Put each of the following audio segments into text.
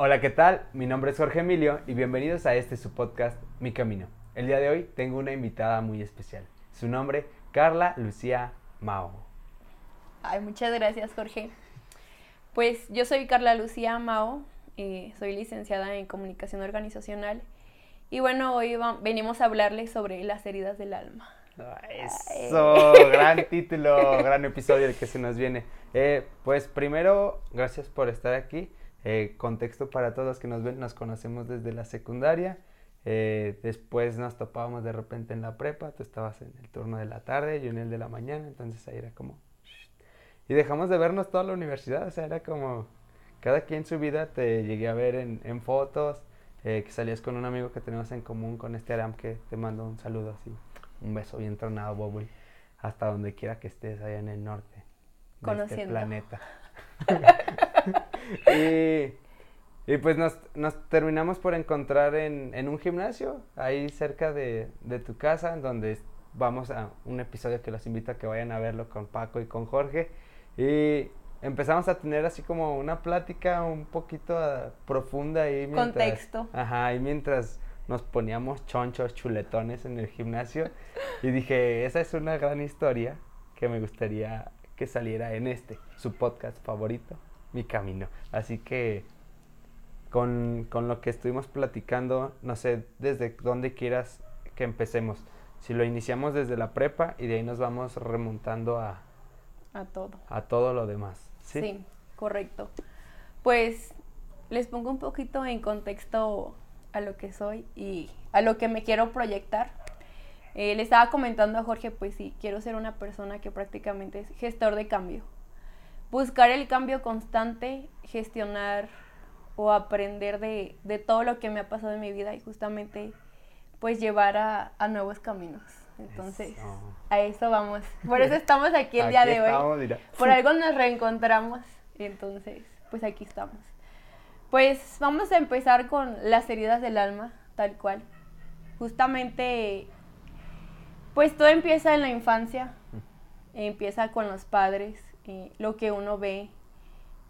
Hola, ¿qué tal? Mi nombre es Jorge Emilio y bienvenidos a este su podcast Mi Camino. El día de hoy tengo una invitada muy especial. Su nombre, Carla Lucía Mao. Ay, muchas gracias, Jorge. Pues yo soy Carla Lucía Mao, eh, soy licenciada en comunicación organizacional y bueno, hoy venimos a hablarles sobre las heridas del alma. Eso, gran título, gran episodio el que se nos viene. Eh, pues primero, gracias por estar aquí. Eh, contexto para todos los que nos ven, nos conocemos desde la secundaria. Eh, después nos topábamos de repente en la prepa, tú estabas en el turno de la tarde, yo en el de la mañana, entonces ahí era como... Y dejamos de vernos toda la universidad, o sea, era como... Cada quien su vida te llegué a ver en, en fotos, eh, que salías con un amigo que tenemos en común con este Aram, que te mando un saludo así, un beso bien tronado, Bobby, hasta donde quiera que estés allá en el norte de este Conociendo. este planeta. y, pues nos, terminamos por encontrar en, un gimnasio, ahí cerca de, tu casa, en donde vamos a un episodio que los invito a que vayan a verlo con Paco y con Jorge. Y empezamos a tener así como una plática un poquito ah, profunda ahí. Mientras, Contexto. Ajá, y mientras nos poníamos chonchos, chuletones en el gimnasio. y dije, esa es una gran historia que me gustaría que saliera en este, su podcast favorito, Mi Camino. Así que con, lo que estuvimos platicando, no sé desde dónde quieras que empecemos. Si lo iniciamos desde la prepa y de ahí nos vamos remontando a... A todo. A todo lo demás. Sí, sí correcto. Pues les pongo un poquito en contexto a lo que soy y a lo que me quiero proyectar. Eh, le estaba comentando a Jorge, pues sí, quiero ser una persona que prácticamente es gestor de cambio. Buscar el cambio constante, gestionar o aprender de, todo lo que me ha pasado en mi vida y justamente pues llevar a, nuevos caminos. Entonces, a eso vamos. Por eso estamos aquí el día de hoy. Por algo nos reencontramos. Y entonces, pues aquí estamos. Pues vamos a empezar con las heridas del alma, tal cual. Justamente pues todo empieza en la infancia, empieza con los padres, eh, lo que uno ve,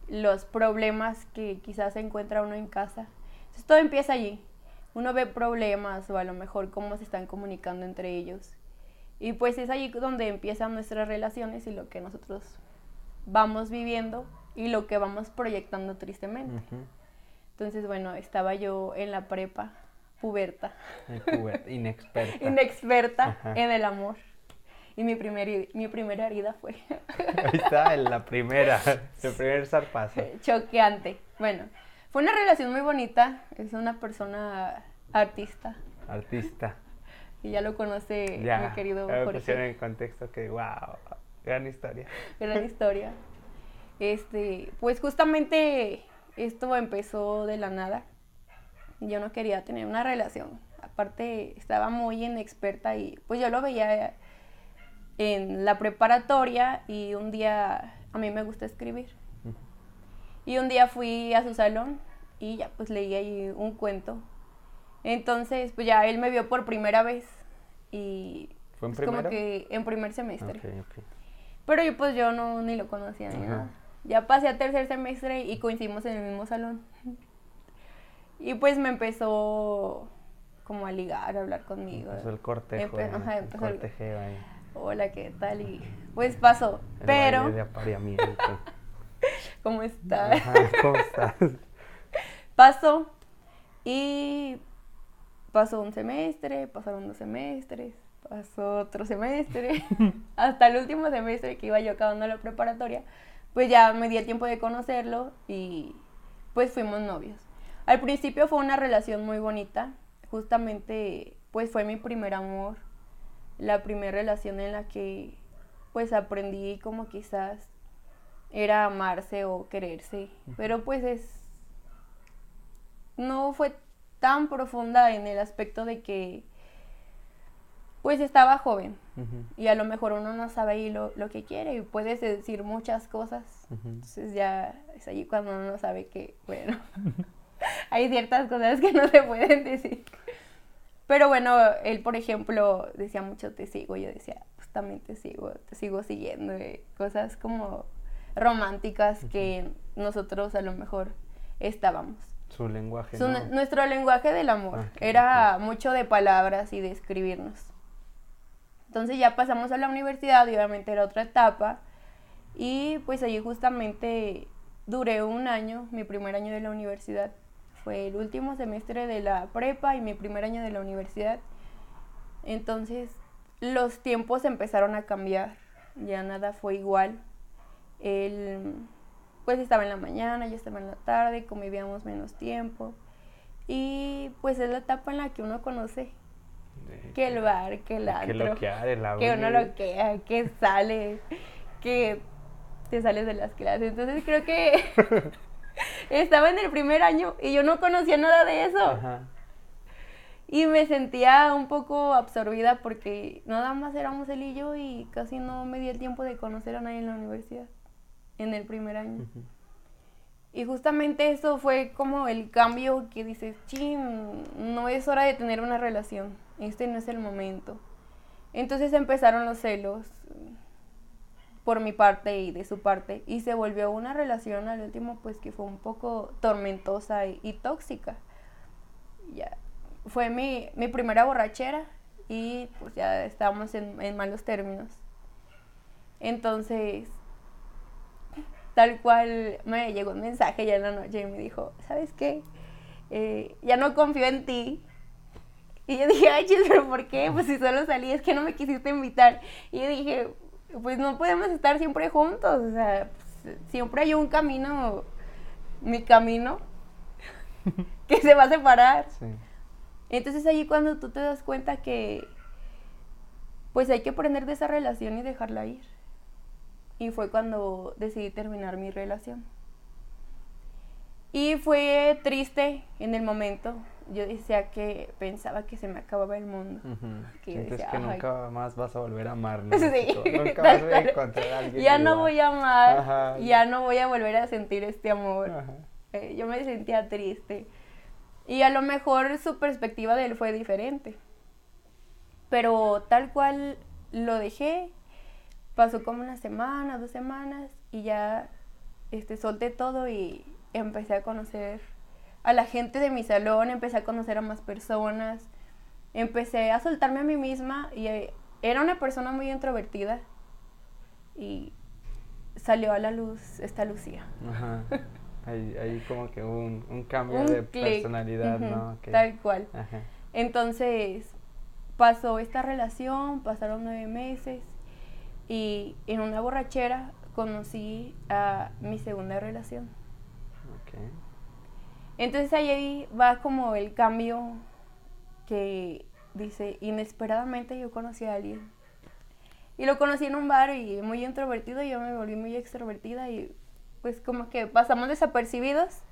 los problemas que quizás se encuentra uno en casa. Entonces todo empieza allí. Uno ve problemas o a lo mejor cómo se están comunicando entre ellos. Y pues es allí donde empiezan nuestras relaciones y lo que nosotros vamos viviendo y lo que vamos proyectando tristemente. Entonces, bueno, estaba yo en la prepa puberta. Inexperta. Inexperta en el amor. Y mi, primer, mi primera herida fue. Ahí está, la primera, el primer zarpazo. Choqueante. Bueno, fue una relación muy bonita. Es una persona artista. Artista. Y ya lo conoce mi querido ya Jorge. en contexto que, wow, gran historia. Gran historia. Este, pues justamente esto empezó de la nada yo no quería tener una relación. Aparte, estaba muy inexperta y pues yo lo veía en la preparatoria y un día a mí me gusta escribir. Y un día fui a su salón y ya pues leí ahí un cuento. Entonces, pues ya él me vio por primera vez y ¿Fue en pues, como que en primer semestre. Pero yo pues yo no ni lo conocía ni nada. Ya pasé a tercer semestre y coincidimos en el mismo salón. Y pues me empezó como a ligar, a hablar conmigo. Empezó el cortejo. ajá, empezó el cortejeo ahí. Hola, ¿qué tal? Y pues pasó. pero. De apareamiento. ¿Cómo estás? ¿Cómo estás? pasó. Y pasó un semestre, pasaron dos semestres, pasó otro semestre, hasta el último semestre que iba yo acabando la preparatoria, pues ya me di el tiempo de conocerlo y pues fuimos novios. Al principio fue una relación muy bonita, justamente pues fue mi primer amor, la primera relación en la que pues aprendí como quizás era amarse o quererse, pero pues es no fue tan profunda en el aspecto de que pues estaba joven y a lo mejor uno no sabe ahí lo, que quiere y puedes decir muchas cosas, entonces ya es allí cuando uno no sabe que, bueno, hay ciertas cosas que no se pueden decir. Pero bueno, él, por ejemplo, decía mucho te sigo. Yo decía, pues también te sigo, te sigo siguiendo. cosas como románticas que nosotros a lo mejor estábamos. su lenguaje. Su- ¿no? Nuestro lenguaje del amor Ok, era mucho de palabras y de escribirnos. Entonces ya pasamos a la universidad y obviamente era otra etapa. Y pues allí justamente duré un año, mi primer año de la universidad. Fue el último semestre de la prepa y mi primer año de la universidad. Entonces los tiempos empezaron a cambiar, ya nada fue igual. Él pues estaba en la mañana, yo estaba en la tarde, convivíamos menos tiempo. Y pues es la etapa en la que uno conoce De- que el bar, que el que antro, loquear, el que uno abre. lo que que sale, que te sales de las clases. Entonces creo que estaba en el primer año y yo no conocía nada de eso. Ajá. Y me sentía un poco absorbida porque nada más éramos él y yo y casi no me di el tiempo de conocer a nadie en la universidad, en el primer año. Y justamente eso fue como el cambio que dices, chin, no es hora de tener una relación, este no es el momento. Entonces empezaron los celos por mi parte y de su parte y se volvió una relación al último pues que fue un poco tormentosa y, y tóxica. Ya fue mi, mi primera borrachera y pues ya estábamos en, en malos términos. Entonces, tal cual me llegó un mensaje ya en la noche y me dijo, ¿sabes qué? Eh, ya no confío en ti. Y yo dije, ay, chis, pero ¿por qué? Pues si solo salí, es que no me quisiste invitar. Y yo dije, pues no podemos estar siempre juntos, o sea, pues, siempre hay un camino, mi camino, que se va a separar. Sí. Entonces allí cuando tú te das cuenta que pues hay que aprender de esa relación y dejarla ir. Y fue cuando decidí terminar mi relación. Y fue triste en el momento. Yo decía que pensaba que se me acababa el mundo. Ujú. Que yo Sientes decía, que nunca más vas a volver a amar, ¿no? Sí, Nunca vas a encontrar a alguien Ya no voy a amar, Ajá. ya no voy a volver a sentir este amor. Eh, yo me sentía triste. Y a lo mejor su perspectiva de él fue diferente. Pero tal cual lo dejé, pasó como una semana, dos semanas, y ya este, solté todo y empecé a conocer a la gente de mi salón, empecé a conocer a más personas, empecé a soltarme a mí misma y eh, era una persona muy introvertida y salió a la luz esta Lucía. Ajá. Ahí, ahí como que hubo un, un cambio Un de personalidad, ¿no? Tal cual. Ajá. Entonces pasó esta relación, pasaron nueve meses y en una borrachera conocí a mi segunda relación. Entonces ahí va como el cambio que dice, inesperadamente yo conocí a alguien. Y lo conocí en un bar y muy introvertido, yo me volví muy extrovertida y pues como que pasamos desapercibidos.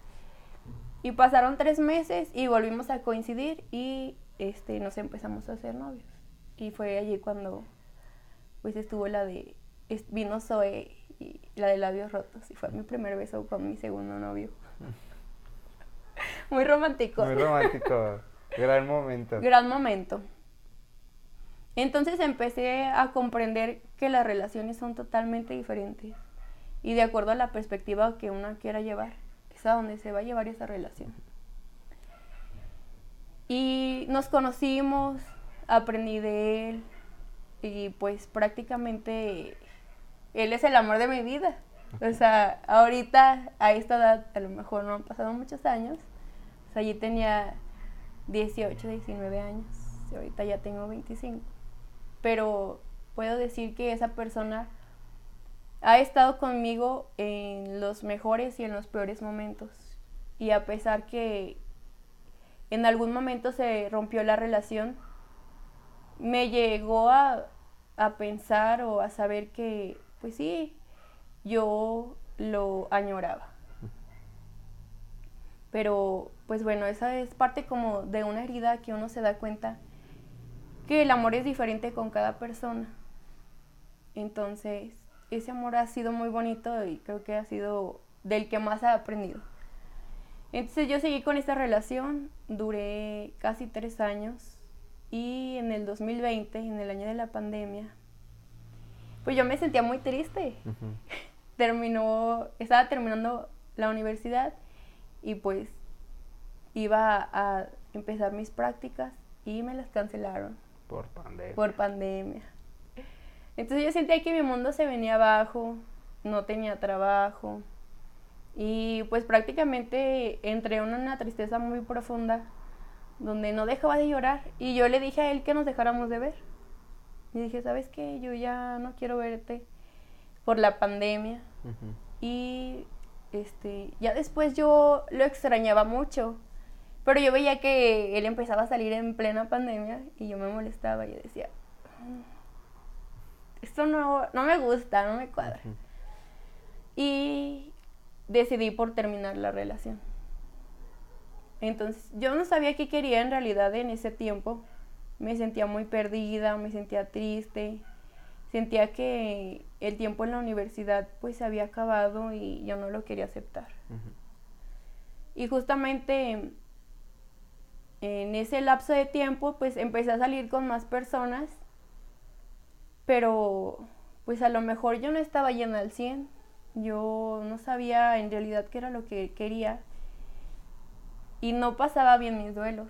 Y pasaron tres meses y volvimos a coincidir y este, nos empezamos a hacer novios. Y fue allí cuando pues estuvo la de, vino Zoe y la de labios rotos. Y fue mi primer beso con mi segundo novio. Muy romántico. Muy romántico. Gran momento. Gran momento. Entonces empecé a comprender que las relaciones son totalmente diferentes y de acuerdo a la perspectiva que una quiera llevar, es a donde se va a llevar esa relación. Y nos conocimos, aprendí de él y pues prácticamente él es el amor de mi vida. O sea, ahorita a esta edad a lo mejor no han pasado muchos años. Yo tenía 18, 19 años. ahorita ya tengo 25. Pero puedo decir que esa persona ha estado conmigo en los mejores y en los peores momentos. Y a pesar que en algún momento se rompió la relación, me llegó a, a pensar o a saber que, pues sí, yo lo añoraba. Pero, pues bueno, esa es parte como de una herida que uno se da cuenta que el amor es diferente con cada persona. Entonces, ese amor ha sido muy bonito y creo que ha sido del que más he aprendido. Entonces yo seguí con esta relación, duré casi tres años y en el 2020, en el año de la pandemia, pues yo me sentía muy triste. Terminó, estaba terminando la universidad y pues iba a empezar mis prácticas y me las cancelaron. Por pandemia. Por pandemia. Entonces yo sentía que mi mundo se venía abajo, no tenía trabajo y pues prácticamente entré en una tristeza muy profunda donde no dejaba de llorar y yo le dije a él que nos dejáramos de ver. Y dije, ¿sabes qué? Yo ya no quiero verte por la pandemia. Y este, ya después yo lo extrañaba mucho. Pero yo veía que él empezaba a salir en plena pandemia y yo me molestaba. Y yo decía, mm, esto no, no me gusta, no me cuadra. Y decidí por terminar la relación. Entonces, yo no sabía qué quería en realidad en ese tiempo me sentía muy perdida, me sentía triste, sentía que el tiempo en la universidad pues se había acabado y yo no lo quería aceptar. Y justamente en ese lapso de tiempo pues empecé a salir con más personas, pero pues a lo mejor yo no estaba llena al 100, yo no sabía en realidad qué era lo que quería y no pasaba bien mis duelos.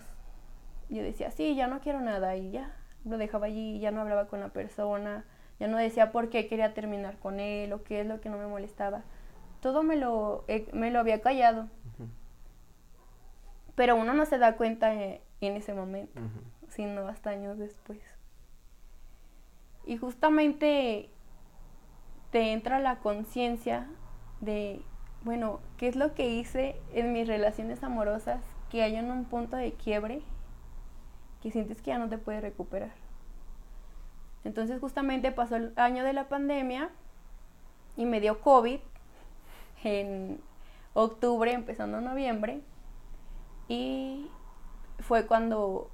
Yo decía, sí, ya no quiero nada y ya, lo dejaba allí, ya no hablaba con la persona, ya no decía por qué quería terminar con él o qué es lo que no me molestaba. Todo me lo, eh, me lo había callado. Pero uno no se da cuenta en, ese momento, sino hasta años después. Y justamente te entra la conciencia de, bueno, ¿qué es lo que hice en mis relaciones amorosas que hay en un punto de quiebre y sientes que ya no te puedes recuperar. Entonces justamente pasó el año de la pandemia y me dio COVID en octubre, empezando noviembre, y fue cuando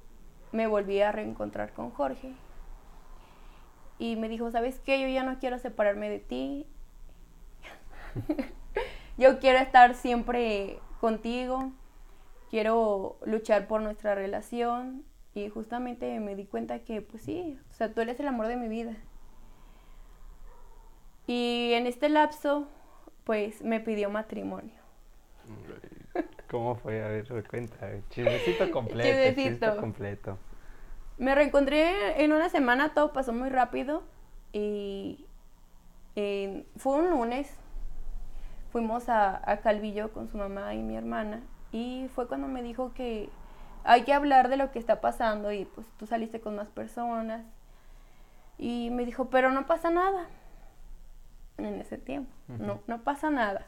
me volví a reencontrar con Jorge. Y me dijo, ¿sabes qué? Yo ya no quiero separarme de ti. Yo quiero estar siempre contigo. Quiero luchar por nuestra relación. Y justamente me di cuenta que, pues sí, o sea, tú eres el amor de mi vida. Y en este lapso, pues me pidió matrimonio. ¿Cómo fue? A ver, cuenta. Chismecito completo. Chismecito. completo. Me reencontré en una semana, todo pasó muy rápido. Y fue un lunes. Fuimos a, a Calvillo con su mamá y mi hermana. Y fue cuando me dijo que hay que hablar de lo que está pasando y pues tú saliste con más personas. Y me dijo, pero no pasa nada en ese tiempo, no, no pasa nada.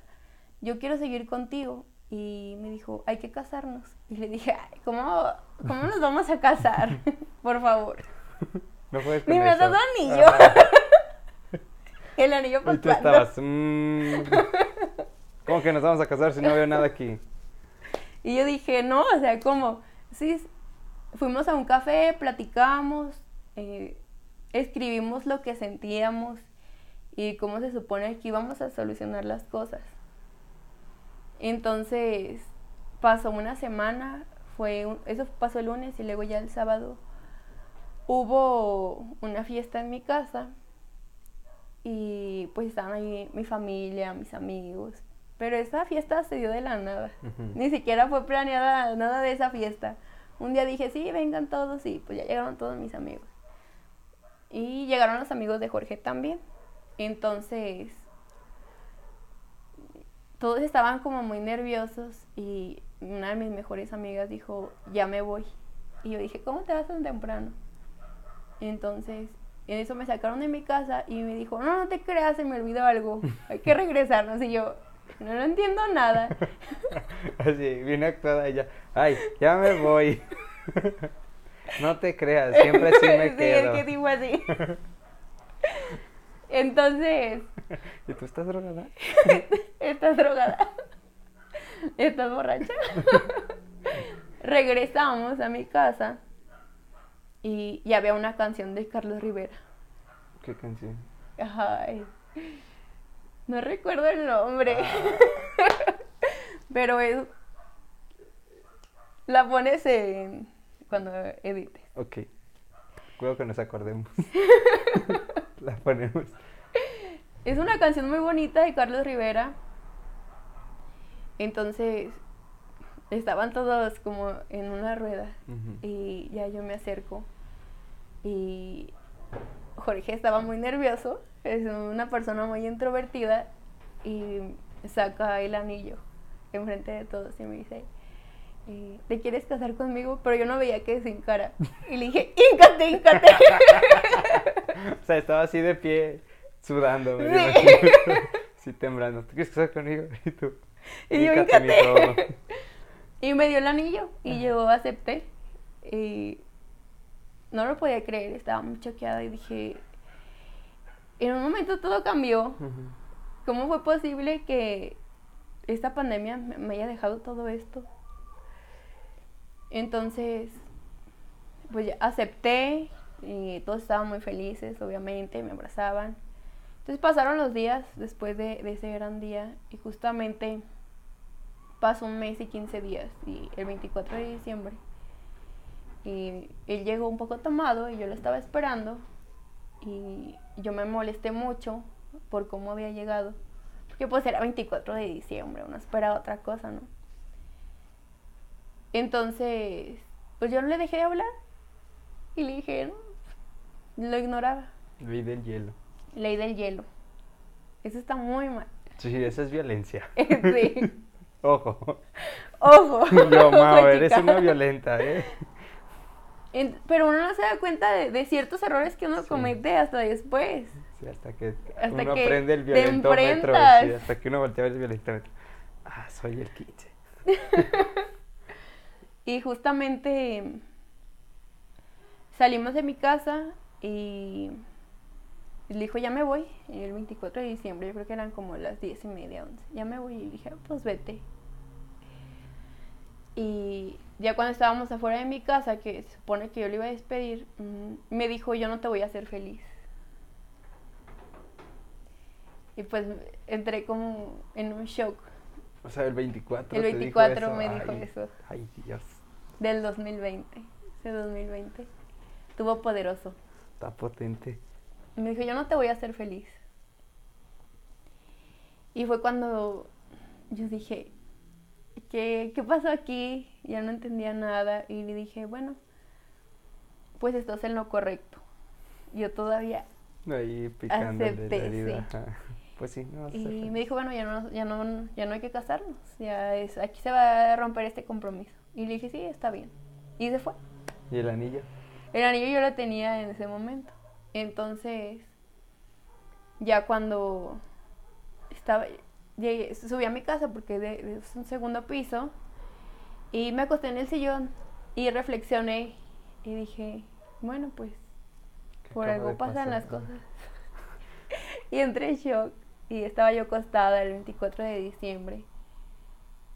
Yo quiero seguir contigo. Y me dijo, hay que casarnos. Y le dije, ¿cómo, ¿cómo nos vamos a casar? Por favor. No puedes Ni me has dado anillo. El anillo para Y tú estabas, mmm, ¿cómo que nos vamos a casar si no veo nada aquí? Y yo dije, no, o sea, ¿cómo? Sí, fuimos a un café, platicamos, eh, escribimos lo que sentíamos y cómo se supone que íbamos a solucionar las cosas. Entonces pasó una semana, fue eso pasó el lunes y luego ya el sábado hubo una fiesta en mi casa y pues estaban ahí mi familia, mis amigos, pero esa fiesta se dio de la nada. Ni siquiera fue planeada nada de esa fiesta. Un día dije, sí, vengan todos y pues ya llegaron todos mis amigos. Y llegaron los amigos de Jorge también. Entonces, todos estaban como muy nerviosos y una de mis mejores amigas dijo, ya me voy. Y yo dije, ¿cómo te vas tan temprano? Entonces, en eso me sacaron de mi casa y me dijo, no, no te creas, se me olvidó algo, hay que regresarnos. Y yo, no, lo entiendo nada. Así, viene actuada ella. Ay, ya me voy. no te creas, siempre sí me quedo. Sí, es que digo así. Entonces. ¿Y tú estás drogada? estás drogada. ¿Estás borracha? Regresamos a mi casa y, y había una canción de Carlos Rivera. ¿Qué canción? Ay. No recuerdo el nombre. Ah. Pero es. La pones en. Cuando edites. Ok. Cuidado que nos acordemos. la ponemos. Es una canción muy bonita de Carlos Rivera. Entonces, estaban todos como en una rueda y ya yo me acerco y Jorge estaba muy nervioso, es una persona muy introvertida y saca el anillo enfrente de todos y me dice, eh, ¿te quieres casar conmigo? Pero yo no veía que sin cara. Y le dije, ¡íncate, íncate! O sea, estaba así de pie, sudando, me Sí. Sí, temblando. ¿Tú quieres casar conmigo? Y tú. Y yo, "Híncate, mi "Híncate". todo. Y me dio el anillo y yo acepté. Y no lo podía creer, estaba muy choqueada y dije, en un momento todo cambió. ¿Cómo fue posible que esta pandemia me me haya dejado todo esto? Entonces, pues ya acepté y todos estaban muy felices, obviamente, me abrazaban. Entonces pasaron los días después de, de ese gran día y justamente pasó un mes y 15 días y el 24 de diciembre y él llegó un poco tomado y yo lo estaba esperando y yo me molesté mucho por cómo había llegado porque pues era 24 de diciembre uno esperaba otra cosa no entonces pues yo no le dejé de hablar y le dije no lo ignoraba Ley del hielo. ley del hielo eso está muy mal Sí, esa es violencia. sí Ojo. ojo Yo, ojo, eres una violenta, ¿eh? En- pero uno no se da cuenta de, de ciertos errores que uno Sí. comete hasta después. Sí, hasta que Hasta uno que aprende el violentómetro. Sí, hasta que uno voltea el violentómetro. Ah, soy el 15. Y justamente salimos de mi casa y le dijo, ya me voy, el 24 de diciembre, yo creo que eran como las 10 y media, 11. Ya me voy y dije, "Ah, pues vete. Y ya cuando estábamos afuera de mi casa, que se supone que yo le iba a despedir, mm, me dijo, yo no te voy a hacer feliz. Y pues entré como en un shock O sea, el 24. El te dijo 24 eso. me dijo Ay, eso. Ay, Dios. del 2020. Ese 2020. Estuvo poderoso. Está potente. Me dijo, yo no te voy a hacer feliz. Y fue cuando yo dije, ¿qué, qué pasó aquí? Ya no entendía nada. Y le dije, bueno, pues estás en lo correcto. Yo todavía. Ahí picando la Acepté, herida. sí. Ajá. Pues sí, no Y feliz. me dijo, bueno, ya no, ya no, ya no hay que casarnos. Ya es, aquí se va a romper este compromiso. Y le dije, sí, está bien. Y se fue. ¿Y el anillo? El anillo yo lo tenía en ese momento. Entonces, ya cuando estaba, llegué, subí a mi casa porque de, de- es un segundo piso y me acosté en el sillón y reflexioné y dije, bueno, pues ¿Qué por algo pasan pasar? las cosas. y entré en shock y estaba yo acostada el 24 de diciembre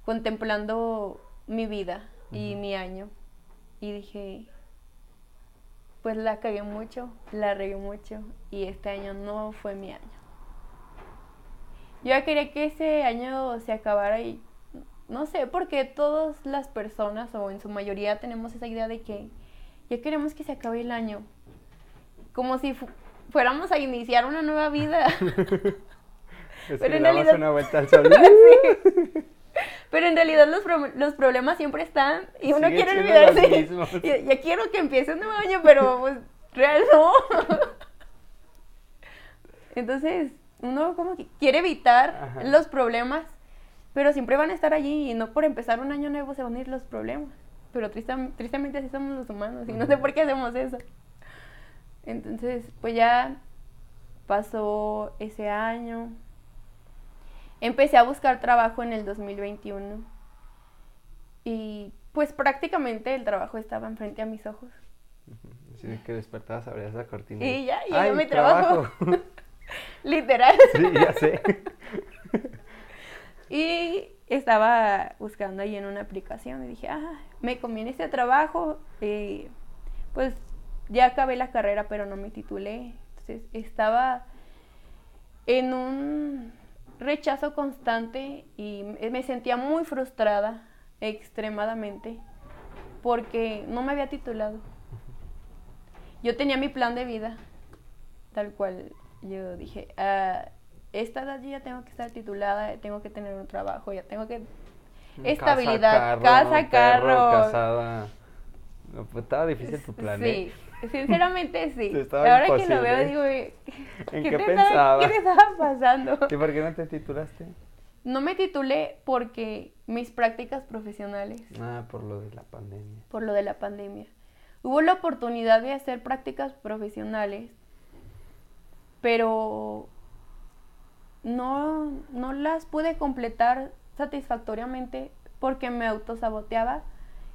contemplando mi vida y mi año y dije, pues la cagué mucho, la regué mucho y este año no fue mi año. Yo ya quería que ese año se acabara y no sé, porque todas las personas o en su mayoría tenemos esa idea de que ya queremos que se acabe el año. Como si fu- fuéramos a iniciar una nueva vida. Es Pero que en realidad- una vuelta al sol. Sí. Pero en realidad los, pro- los problemas siempre están y uno Siguen quiere olvidarse. Ya, ya quiero que empiece un nuevo año, pero pues real no. Entonces, uno como que quiere evitar Ajá. los problemas, pero siempre van a estar allí y no por empezar un año nuevo se van a ir los problemas. Pero tristam- tristemente así somos los humanos y no sé por qué hacemos eso. Entonces, pues ya pasó ese año. Empecé a buscar trabajo en el 2021 y pues prácticamente el trabajo estaba enfrente a mis ojos. Así que despertabas, abrías la cortina. Y ya, llegué a ¡Ay, mi trabajo. Literal. sí, ya sé. Y estaba buscando ahí en una aplicación y dije, ah, me conviene este trabajo. eh, pues ya acabé la carrera, pero no me titulé. Entonces estaba en un rechazo constante y me me sentía muy frustrada, extremadamente, porque no me había titulado. Yo tenía mi plan de vida, tal cual yo dije, a esta edad yo ya tengo que estar titulada, tengo que tener un trabajo, ya tengo que estabilidad, casa, carro, casada. No, pues estaba difícil tu plan, Sí, sinceramente sí. Ahora que lo imposible. veo digo, eh, ¿En ¿qué, qué te pensaba? Estaba, ¿qué te estaba pasando? ¿Y por qué no te titulaste? No me titulé porque mis prácticas profesionales, Ah, por lo de la pandemia. por lo de la pandemia. Hubo la oportunidad de hacer prácticas profesionales, pero no, no las pude completar satisfactoriamente porque me autosaboteaba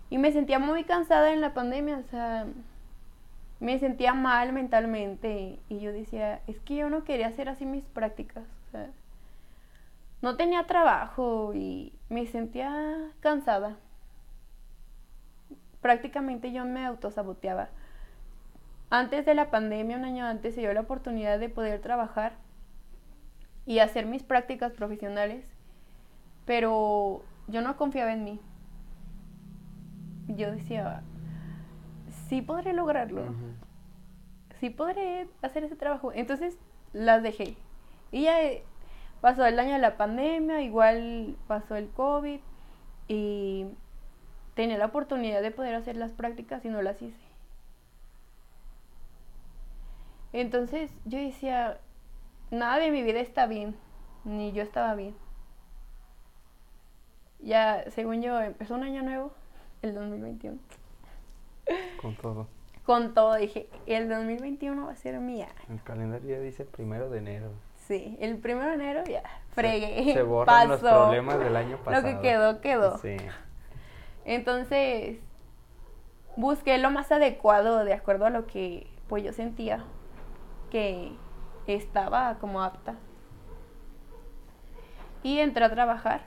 y me sentía muy cansada en la pandemia, o sea, me sentía mal mentalmente y yo decía, es que yo no quería hacer así mis prácticas, o sea, no tenía trabajo y me sentía cansada. Prácticamente yo me autosaboteaba. Antes de la pandemia, un año antes, se dio la oportunidad de poder trabajar y hacer mis prácticas profesionales, pero yo no confiaba en mí. Yo decía, sí podré lograrlo, sí podré hacer ese trabajo. Entonces las dejé. Y ya eh, pasó el año de la pandemia, igual pasó el COVID y tenía la oportunidad de poder hacer las prácticas y no las hice. Entonces yo decía, nada de mi vida está bien, ni yo estaba bien. Ya, según yo, empezó un año nuevo, el 2021. Con todo. Con todo, dije, el 2021 va a ser mía. El calendario ya dice primero de enero. Sí, el primero de enero ya, Se- fregué. Se, borran los problemas del año Lo pasado. que quedó, quedó. Sí. Entonces, busqué lo más adecuado de acuerdo a lo que pues yo sentía que estaba como apta. Y entré a trabajar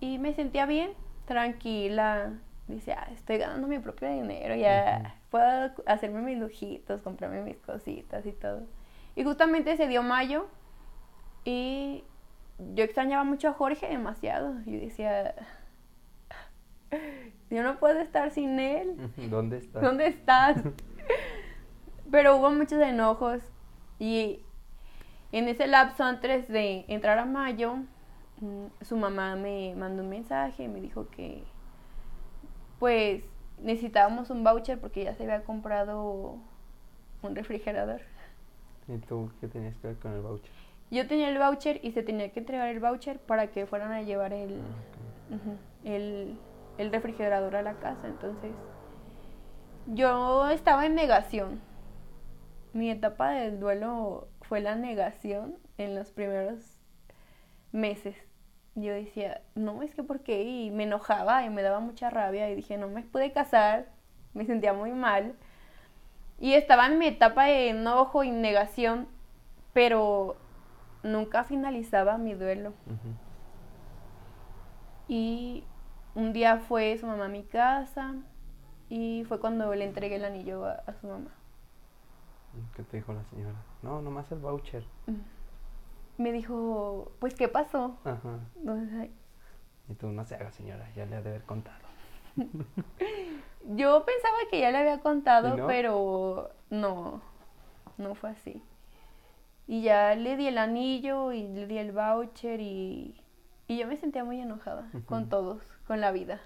y me sentía bien, tranquila. Dice, ah, estoy ganando mi propio dinero, ya puedo hacerme mis lujitos, comprarme mis cositas y todo. Y justamente se dio mayo y yo extrañaba mucho a Jorge demasiado. Yo decía, yo no puedo estar sin él. ¿Dónde estás? ¿Dónde estás? Pero hubo muchos enojos y en ese lapso antes de entrar a mayo, mm, su mamá me mandó un mensaje y me dijo que pues necesitábamos un voucher porque ya se había comprado un refrigerador. ¿Y tú qué tenías que ver con el voucher? Yo tenía el voucher y se tenía que entregar el voucher para que fueran a llevar el, Ah, el, el refrigerador a la casa. Entonces, yo estaba en negación. Mi etapa del duelo fue la negación en los primeros meses. Yo decía, no, es que por qué, y me enojaba y me daba mucha rabia y dije, no me pude casar, me sentía muy mal. Y estaba en mi etapa de enojo y negación, pero nunca finalizaba mi duelo. Y un día fue su mamá a mi casa y fue cuando le entregué el anillo a, a su mamá. ¿Qué te dijo la señora? No, nomás el voucher. Me dijo, pues, ¿qué pasó? Ajá. Entonces, Y tú no se haga, señora, ya le ha de haber contado. yo pensaba que ya le había contado, pero no, no fue así. Y ya le di el anillo y le di el voucher y, y yo me sentía muy enojada con todos, con la vida.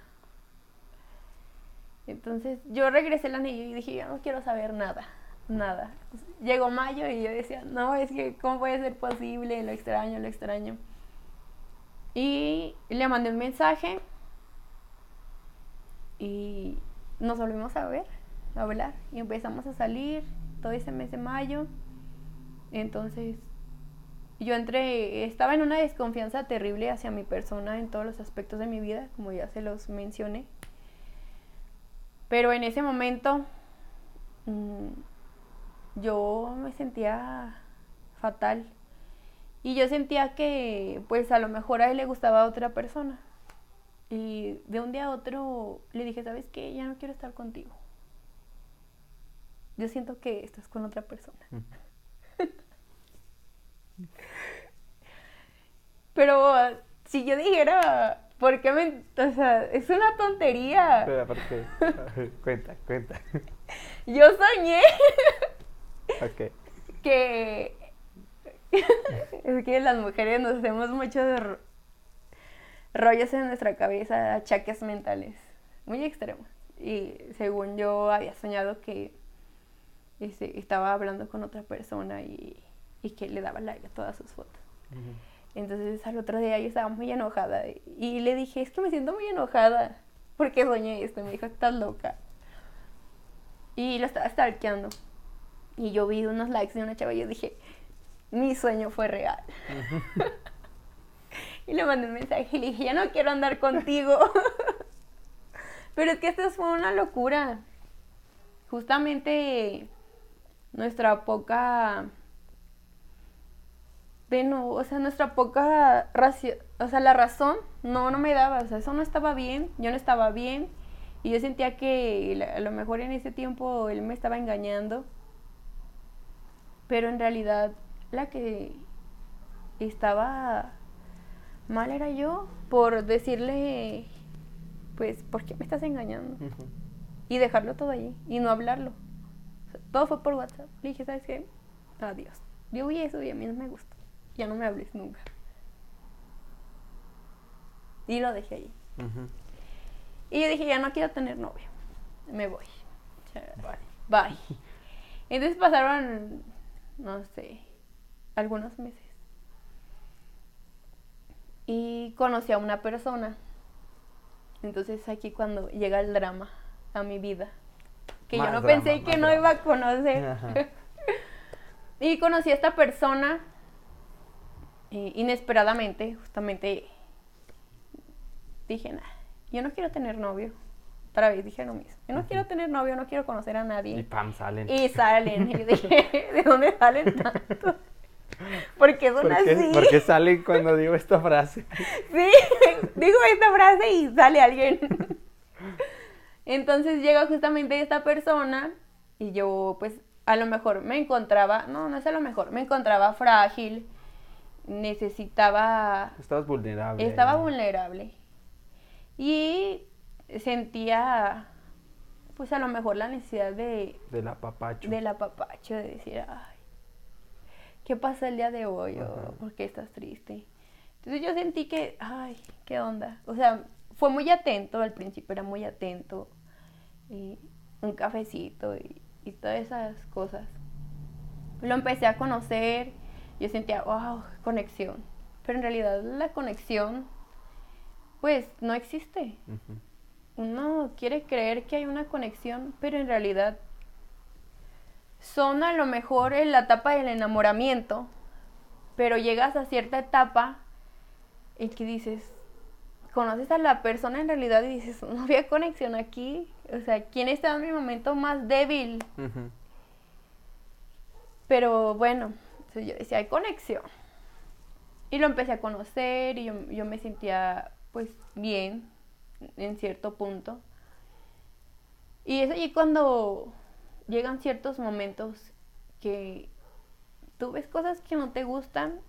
Entonces yo regresé el anillo y dije, yo no quiero saber nada, nada. Llegó mayo y yo decía, no, es que, ¿cómo puede ser posible? Lo extraño, lo extraño. Y le mandé un mensaje y nos volvimos a ver, a hablar y empezamos a salir todo ese mes de mayo. Entonces, yo entré, estaba en una desconfianza terrible hacia mi persona en todos los aspectos de mi vida, como ya se los mencioné. Pero en ese momento mm, yo me sentía fatal. Y yo sentía que pues a lo mejor a él le gustaba a otra persona. Y de un día a otro le dije, ¿sabes qué? Ya no quiero estar contigo. Yo siento que estás con otra persona. Pero si yo dijera, ¿por qué me...? O sea, es una tontería. Pero aparte, cuenta, cuenta. Yo soñé Que... es que las mujeres nos hacemos muchos... rollos en nuestra cabeza, achaques mentales, muy extremos. Y según yo había soñado que este, estaba hablando con otra persona y, y que le daba like a todas sus fotos. Entonces al otro día yo estaba muy enojada y le dije, es que me siento muy enojada porque soñé esto. Y me dijo, estás loca. Y lo estaba stalkeando. Y yo vi unos likes de una chava y yo dije, mi sueño fue real. y le mandé un mensaje y le dije, ya no quiero andar contigo. Pero es que esto fue una locura. Justamente nuestra poca no, o sea, nuestra poca ración, o sea, la razón no, no me daba, o sea, eso no estaba bien, yo no estaba bien, y yo sentía que a lo mejor en ese tiempo él me estaba engañando, pero en realidad la que estaba mal era yo por decirle, pues, ¿por qué me estás engañando? Y dejarlo todo allí y no hablarlo. todo fue por WhatsApp. Le dije, ¿sabes qué? Adiós. Yo vi eso y a mí no me gusta ya no me hables nunca. Y lo dejé ahí. Y yo dije, ya no quiero tener novio. Me voy. Bye. Bye. Entonces pasaron, no sé, algunos meses. Y conocí a una persona. Entonces aquí cuando llega el drama a mi vida, que yo no pensé que no iba a conocer. y conocí a esta persona inesperadamente, justamente, dije, nah, yo no quiero tener novio. Vez dije lo mismo. Yo no quiero tener novio, no quiero conocer a nadie. Y pam, salen. Y salen. Y dije, ¿de dónde salen tanto? Porque son ¿Por así. ¿Por qué salen cuando digo esta frase? Sí, digo esta frase y sale alguien. Entonces llega justamente esta persona y yo pues a lo mejor me encontraba, no, no es a lo mejor, me encontraba frágil, necesitaba... Estabas vulnerable. Estaba vulnerable. Y sentía, pues a lo mejor la necesidad de... Del apapacho. Del apapacho, de decir, ay, ¿qué pasa el día de hoy? ¿Por qué estás triste? Entonces yo sentí que, ay, ¿qué onda? O sea, fue muy atento, al principio era muy atento. Y un cafecito y, y todas esas cosas. Lo empecé a conocer yo sentía, wow, conexión. Pero en realidad la conexión, pues, no existe. Uno quiere creer que hay una conexión, pero en realidad son a lo mejor en la etapa del enamoramiento, pero llegas a cierta etapa en que dices, conoces a la persona en realidad y dices, no había conexión aquí. O sea, ¿quién está en mi momento más débil? Pero bueno, yo decía, hay conexión. Y lo empecé a conocer y yo, me sentía pues bien en cierto punto. Y es allí cuando llegan ciertos momentos que tú ves cosas que no te gustan,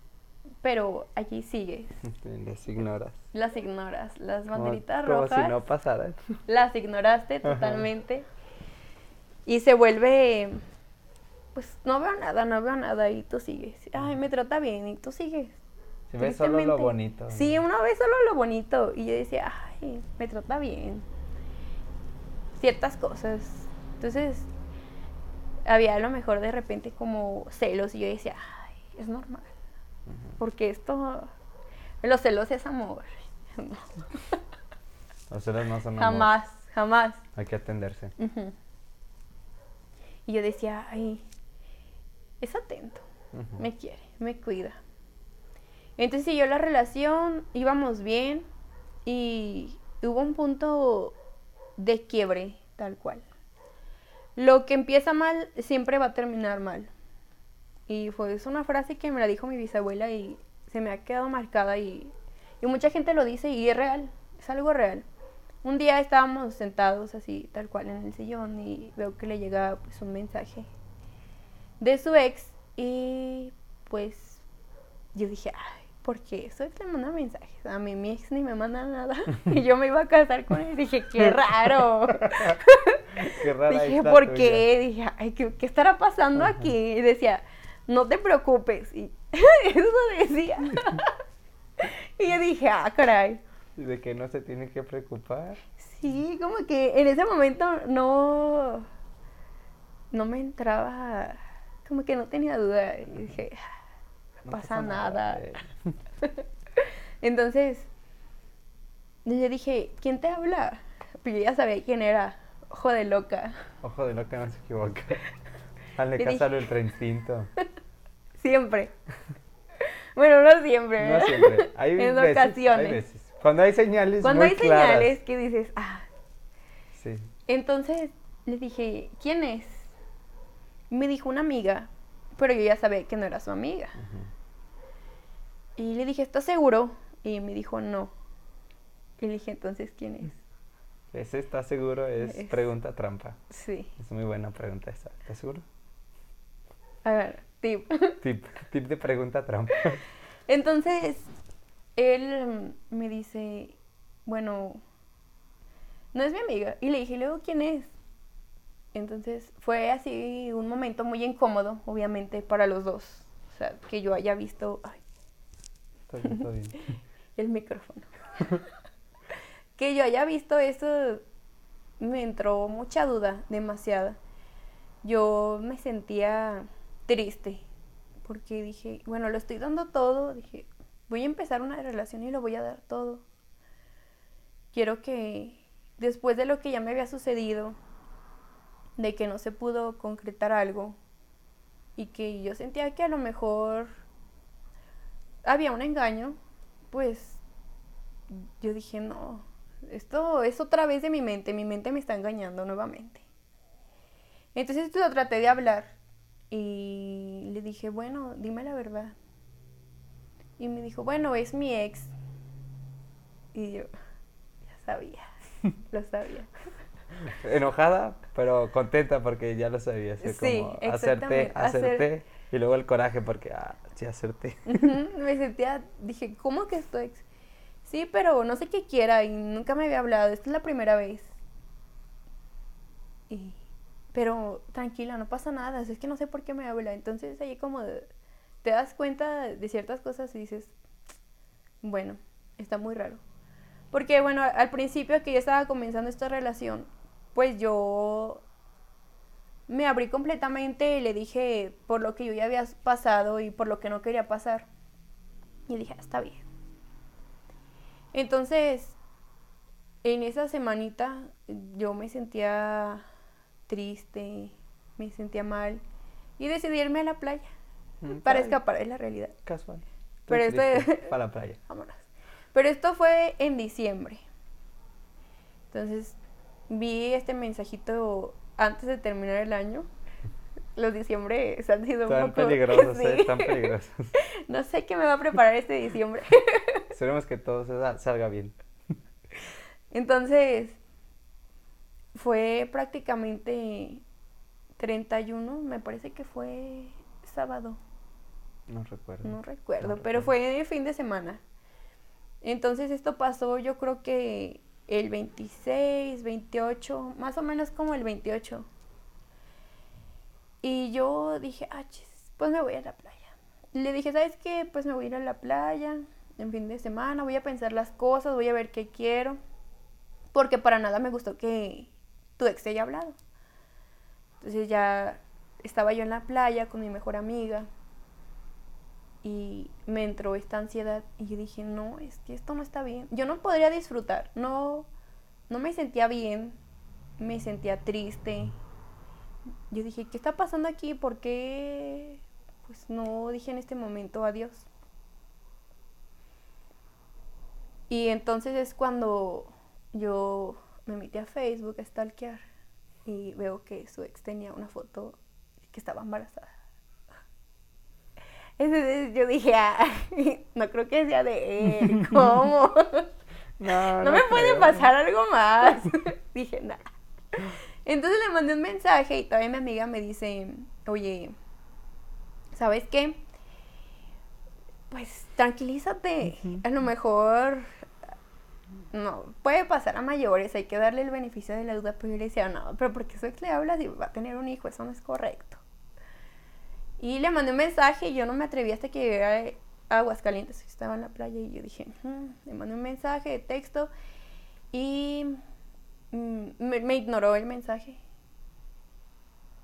pero allí sigues. Las ignoras. Las ignoras. Las banderitas rojas. Como si no pasaran. Las ignoraste totalmente. Y se vuelve pues no veo nada, no veo nada y tú sigues. Ay, me trata bien y tú sigues. Ves solo lo bonito. Sí, una vez solo lo bonito y yo decía, ay, me trata bien. Ciertas cosas. Entonces, había a lo mejor de repente como celos y yo decía, ay, es normal. Porque esto, los celos es amor. Los celos no son amor. Jamás, jamás. Hay que atenderse. Y yo decía, ay, es atento, me quiere, me cuida. Entonces siguió la relación, íbamos bien y hubo un punto de quiebre, tal cual. Lo que empieza mal siempre va a terminar mal. Y fue una frase que me la dijo mi bisabuela y se me ha quedado marcada y, y mucha gente lo dice y es real, es algo real. Un día estábamos sentados así, tal cual, en el sillón y veo que le llega pues un mensaje de su ex y pues yo dije, ay, ¿por qué? Eso te manda mensajes. A mí mi ex ni me manda nada. y yo me iba a casar con él. Dije, qué raro. qué raro. Dije, ¿por qué? Dije, ay, ¿qué, estará pasando aquí? Y decía, no te preocupes. Y eso decía. y yo dije, ah, caray. De que no se tiene que preocupar. Sí, como que en ese momento no, no me entraba, como que no tenía duda. Y dije, no, pasa, nada. Eh". Entonces, yo dije, ¿quién te habla? Pues yo ya sabía quién era. Ojo de loca. Ojo de loca no se equivoca. Hazle caso al ultra instinto. siempre. Bueno, no siempre. No siempre. Hay en ocasiones. Hay veces. Cuando hay señales Cuando hay señales que dices, ah. Sí. Entonces le dije, ¿quién es? Me dijo una amiga, pero yo ya sabía que no era su amiga. Y le dije, ¿estás seguro? Y me dijo, no. Y le dije, entonces, ¿quién es? Ese está seguro es, pregunta trampa. Sí. Es muy buena pregunta esa. ¿Estás seguro? A ver, tip. Tip, tip de pregunta trampa. Entonces, él me dice, bueno, no es mi amiga. Y le dije, luego, ¿quién es? Entonces, fue así un momento muy incómodo, obviamente, para los dos. O sea, que yo haya visto... Ay, el micrófono. que yo haya visto eso, me entró mucha duda, demasiada. Yo me sentía triste, porque dije, bueno, lo estoy dando todo, dije, voy a empezar una relación y lo voy a dar todo. Quiero que después de lo que ya me había sucedido, de que no se pudo concretar algo y que yo sentía que a lo mejor había un engaño, pues yo dije, no, esto es otra vez de mi mente, mi mente me está engañando nuevamente. Entonces lo traté de hablar y le dije, bueno, dime la verdad. Y me dijo, bueno, es mi ex. Y yo, ya sabía, lo sabía. Enojada, pero contenta porque ya lo sabía. sí, como acerté, acerté. Y luego el coraje porque, ah, sí, acerté. me sentía, dije, ¿cómo que es tu ex? Sí, pero no sé qué quiera y nunca me había hablado. Esta es la primera vez. Y pero tranquila, no pasa nada, es que no sé por qué me habla. Entonces ahí como te das cuenta de ciertas cosas y dices, bueno, está muy raro. Porque bueno, al principio que yo estaba comenzando esta relación, pues yo me abrí completamente y le dije por lo que yo ya había pasado y por lo que no quería pasar. Y dije, ah, está bien. Entonces, en esa semanita yo me sentía triste, me sentía mal y decidí irme a la playa mm, para escapar de la realidad. Casual. Pero esto para la playa. Vámonos. Pero esto fue en diciembre. Entonces vi este mensajito antes de terminar el año. Los diciembre han sido un poco... peligrosos, sí. están peligrosos. no sé qué me va a preparar este diciembre. Esperemos que todo salga bien. Entonces, fue prácticamente 31, me parece que fue sábado. No recuerdo. No recuerdo, pero fue fin de semana. Entonces esto pasó yo creo que el 26, 28, más o menos como el 28. Y yo dije, ah, pues me voy a la playa. Le dije, ¿sabes qué? Pues me voy a ir a la playa en fin de semana, voy a pensar las cosas, voy a ver qué quiero. Porque para nada me gustó que, tu ex te haya hablado. Entonces ya estaba yo en la playa con mi mejor amiga y me entró esta ansiedad y yo dije, no, es que esto no está bien. Yo no podría disfrutar, no, no me sentía bien, me sentía triste. Yo dije, ¿qué está pasando aquí? ¿Por qué pues no dije en este momento adiós? Y entonces es cuando yo me metí a Facebook a stalkear y veo que su ex tenía una foto que estaba embarazada. Entonces yo dije, ah, no creo que sea de él, ¿cómo? No, no, me puede pasar algo más. dije, nada. Entonces le mandé un mensaje y todavía mi amiga me dice, oye, ¿sabes qué? Pues tranquilízate. A lo mejor no, puede pasar a mayores, hay que darle el beneficio de la duda, pero yo le decía, no, pero porque su ex le habla y va a tener un hijo, eso no es correcto. Y le mandé un mensaje y yo no me atreví hasta que llegara a Aguascalientes, estaba en la playa y yo dije, "Mm", le mandé un mensaje de texto y mm, me, ignoró el mensaje.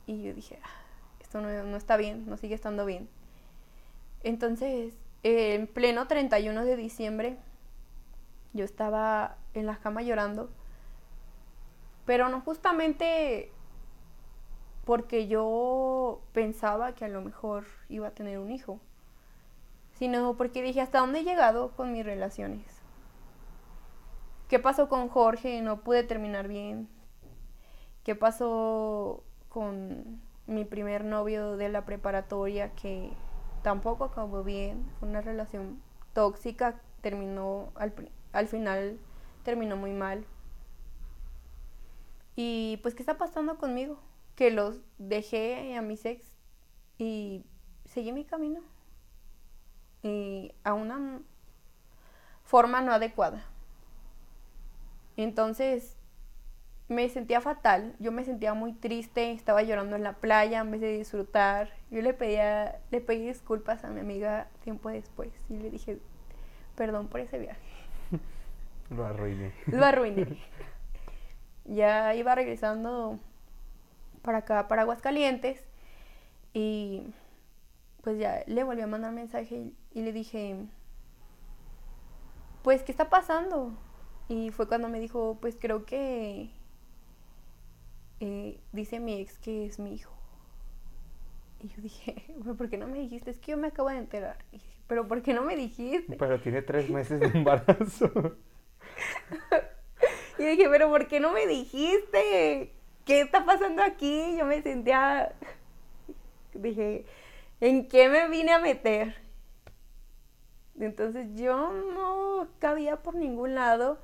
Y yo dije, "Ah, esto no, no está bien, no sigue estando bien. Entonces, en pleno 31 de diciembre, yo estaba en la cama llorando, pero no justamente porque yo pensaba que a lo mejor iba a tener un hijo, sino porque dije, ¿hasta dónde he llegado con mis relaciones? ¿Qué pasó con Jorge? No pude terminar bien. ¿Qué pasó con mi primer novio de la preparatoria que tampoco acabó bien? Fue una relación tóxica, terminó al, final terminó muy mal. Y pues, ¿qué está pasando conmigo? Que los dejé a mis ex y seguí mi camino. Y a una forma no adecuada. Entonces me sentía fatal, yo me sentía muy triste, estaba llorando en la playa en vez de disfrutar. Yo le pedía, le pedí disculpas a mi amiga tiempo después y le dije, perdón por ese viaje. Lo arruiné. Lo arruiné. ya iba regresando para acá, para Aguascalientes, y pues ya le volví a mandar mensaje y, y le dije, pues, ¿qué está pasando? Y fue cuando me dijo, pues creo que eh, dice mi ex que es mi hijo. Y yo dije, "¿Pero ¿por qué no me dijiste? Es que yo me acabo de enterar. Y dije, pero ¿por qué no me dijiste? Pero tiene tres meses de embarazo. Y dije, pero ¿por qué no me dijiste? ¿Qué está pasando aquí? Yo me sentía... Dije, ¿en qué me vine a meter? Entonces yo no cabía por ningún lado.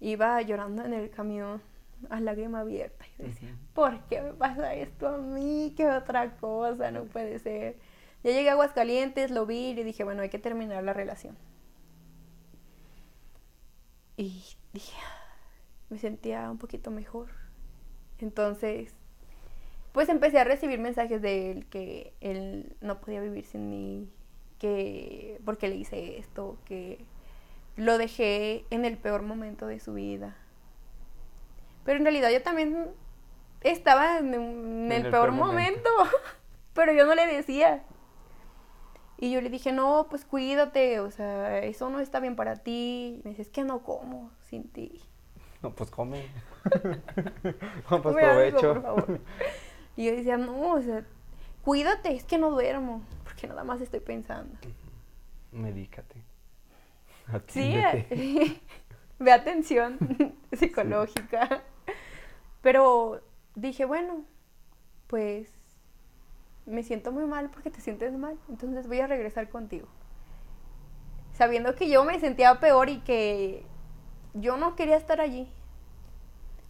Iba llorando en el camión a lágrima abierta. Y decía, ¿por qué me pasa esto a mí? ¿Qué otra cosa? No puede ser. Ya llegué a Aguascalientes, lo vi y dije, bueno, hay que terminar la relación. Y dije, me sentía un poquito mejor. Entonces, pues empecé a recibir mensajes de él que él no podía vivir sin mí, que porque le hice esto, que lo dejé en el peor momento de su vida. Pero en realidad yo también estaba en, en el, peor, momento, pero yo no le decía. Y yo le dije, no, pues cuídate, o sea, eso no está bien para ti. Y me dice, es que no como sin ti. No, pues come. no, pues algo, provecho. por favor. Y yo decía, no, o sea, cuídate, es que no duermo, porque nada más estoy pensando. Medícate. Sí, Atiéndete. ve atención psicológica. Pero dije, bueno, pues me siento muy mal porque te sientes mal, entonces voy a regresar contigo. Sabiendo que yo me sentía peor y que yo no quería estar allí.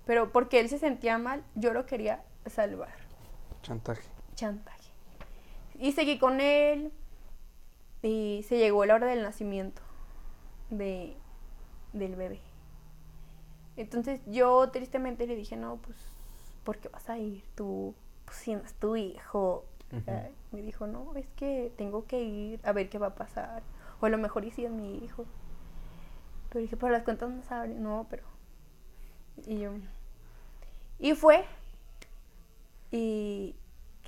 Pero porque él se sentía mal, yo lo quería salvar. Chantaje. Chantaje. Y seguí con él y se llegó la hora del nacimiento de, del bebé. Entonces yo tristemente le dije, no, pues, ¿por qué vas a ir tú? Pues si no es tu hijo. Me dijo, no, es que tengo que ir a ver qué va a pasar. O a lo mejor y si es mi hijo. Pero dije, pero las cuentas no saben. No, pero... Y yo... Y fue. Y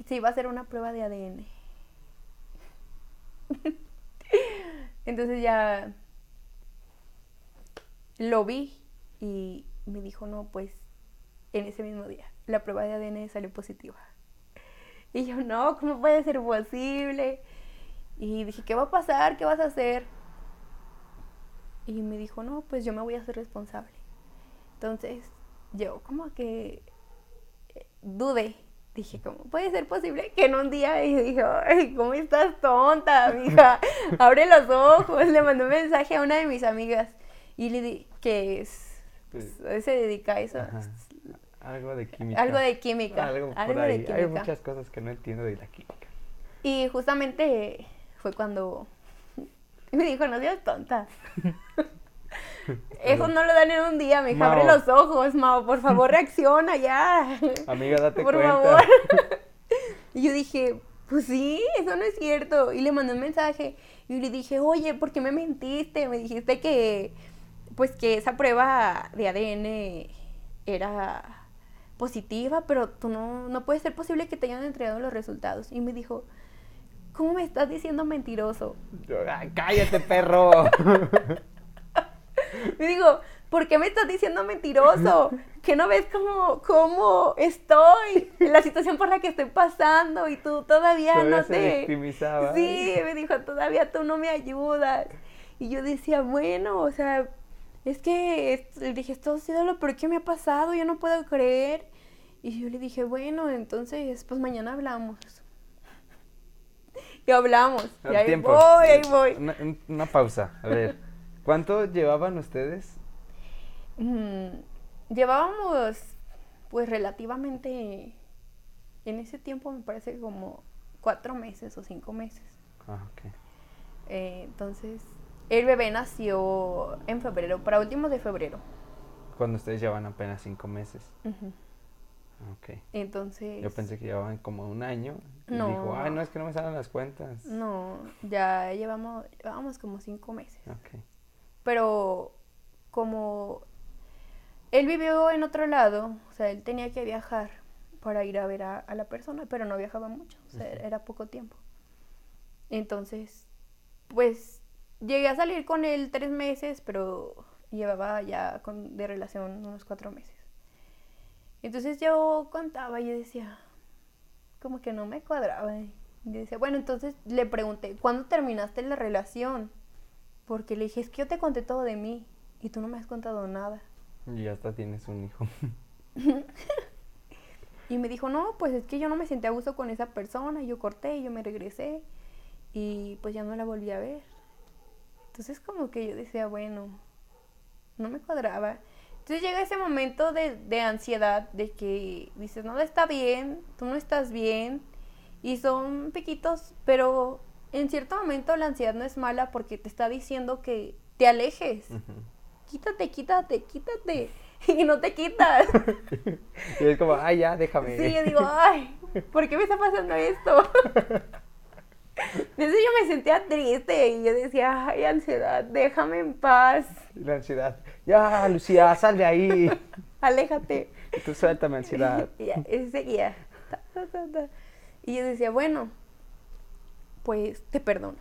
se iba a hacer una prueba de ADN. Entonces ya lo vi y me dijo, no, pues en ese mismo día la prueba de ADN salió positiva. Y yo, no, ¿cómo puede ser posible? Y dije, ¿qué va a pasar? ¿Qué vas a hacer? Y me dijo, no, pues yo me voy a hacer responsable. Entonces, yo como que eh, dudé. Dije, ¿cómo puede ser posible que en un día y dije, ay, ¿cómo estás tonta, mija? Abre los ojos. Le mandé un mensaje a una de mis amigas y le di que es, pues, se dedica a eso. Ajá. Algo de química. Algo de química. Algo por algo ahí. de Hay química. muchas cosas que no entiendo de la química. Y justamente fue cuando me dijo, no seas tonta. Eso no lo dan en un día, me abre los ojos, Mao, por favor reacciona ya. Amiga, date por cuenta. favor. y yo dije, pues sí, eso no es cierto. Y le mandé un mensaje Y le dije, oye, ¿por qué me mentiste? Me dijiste que, pues que esa prueba de ADN era positiva, pero tú no, no puede ser posible que te hayan entregado los resultados. Y me dijo, ¿cómo me estás diciendo mentiroso? Cállate, perro. Y digo, ¿por qué me estás diciendo mentiroso? ¿Que no ves cómo, cómo estoy? La situación por la que estoy pasando y tú todavía, Todavía no sé. victimizaba. Sí, me dijo, todavía tú no me ayudas. Y yo decía, bueno, o sea, es que le dije, esto ha sido lo peor que me ha pasado, yo no puedo creer. Y yo le dije, bueno, entonces, pues mañana hablamos. Y hablamos. Y ahí tiempo. voy, ahí voy. Una, un- una pausa. A ver, ¿cuánto llevaban ustedes? Mm, llevábamos, pues relativamente, en ese tiempo me parece como cuatro meses o cinco meses. Ah, ok. Eh, entonces, el bebé nació en febrero, para últimos de febrero. Cuando ustedes llevan apenas cinco meses. Ujú. Ok. Entonces, Yo pensé que llevaban como un año. Y No. dijo, ay, no, es que no me salen las cuentas. no, ya llevamos, llevamos como cinco meses. Ok. Pero como él vivió en otro lado, o sea, él tenía que viajar para ir a ver a, a la persona, pero no viajaba mucho, o sea, era poco tiempo. Entonces, pues llegué a salir con él tres meses, pero llevaba ya con, de relación unos cuatro meses. Entonces yo contaba y yo decía, como que no me cuadraba. Y yo decía, bueno, entonces le pregunté, ¿cuándo terminaste la relación? Porque le dije, es que yo te conté todo de mí y tú no me has contado nada. Y hasta tienes un hijo. Y me dijo, no, pues es que yo no me sentía a gusto con esa persona. Y yo corté y yo me regresé. Y pues ya no la volví a ver. Entonces como que yo decía, bueno, no me cuadraba. Entonces llega ese momento de, de ansiedad, de que dices, no está bien, tú no estás bien. Y son piquitos, pero en cierto momento la ansiedad no es mala porque te está diciendo que te alejes. Quítate, quítate, quítate. Y no te quitas. y es como, ay, ya, déjame. Sí, yo digo, ay, ¿por qué me está pasando esto? Entonces yo me sentía triste y yo decía, ay, ansiedad, déjame en paz, La ansiedad. Ya, Lucía, sal de ahí. aléjate. Tú suéltame, ansiedad. Y y seguía. Ta, ta, ta, ta. Y yo decía, bueno, pues te perdono.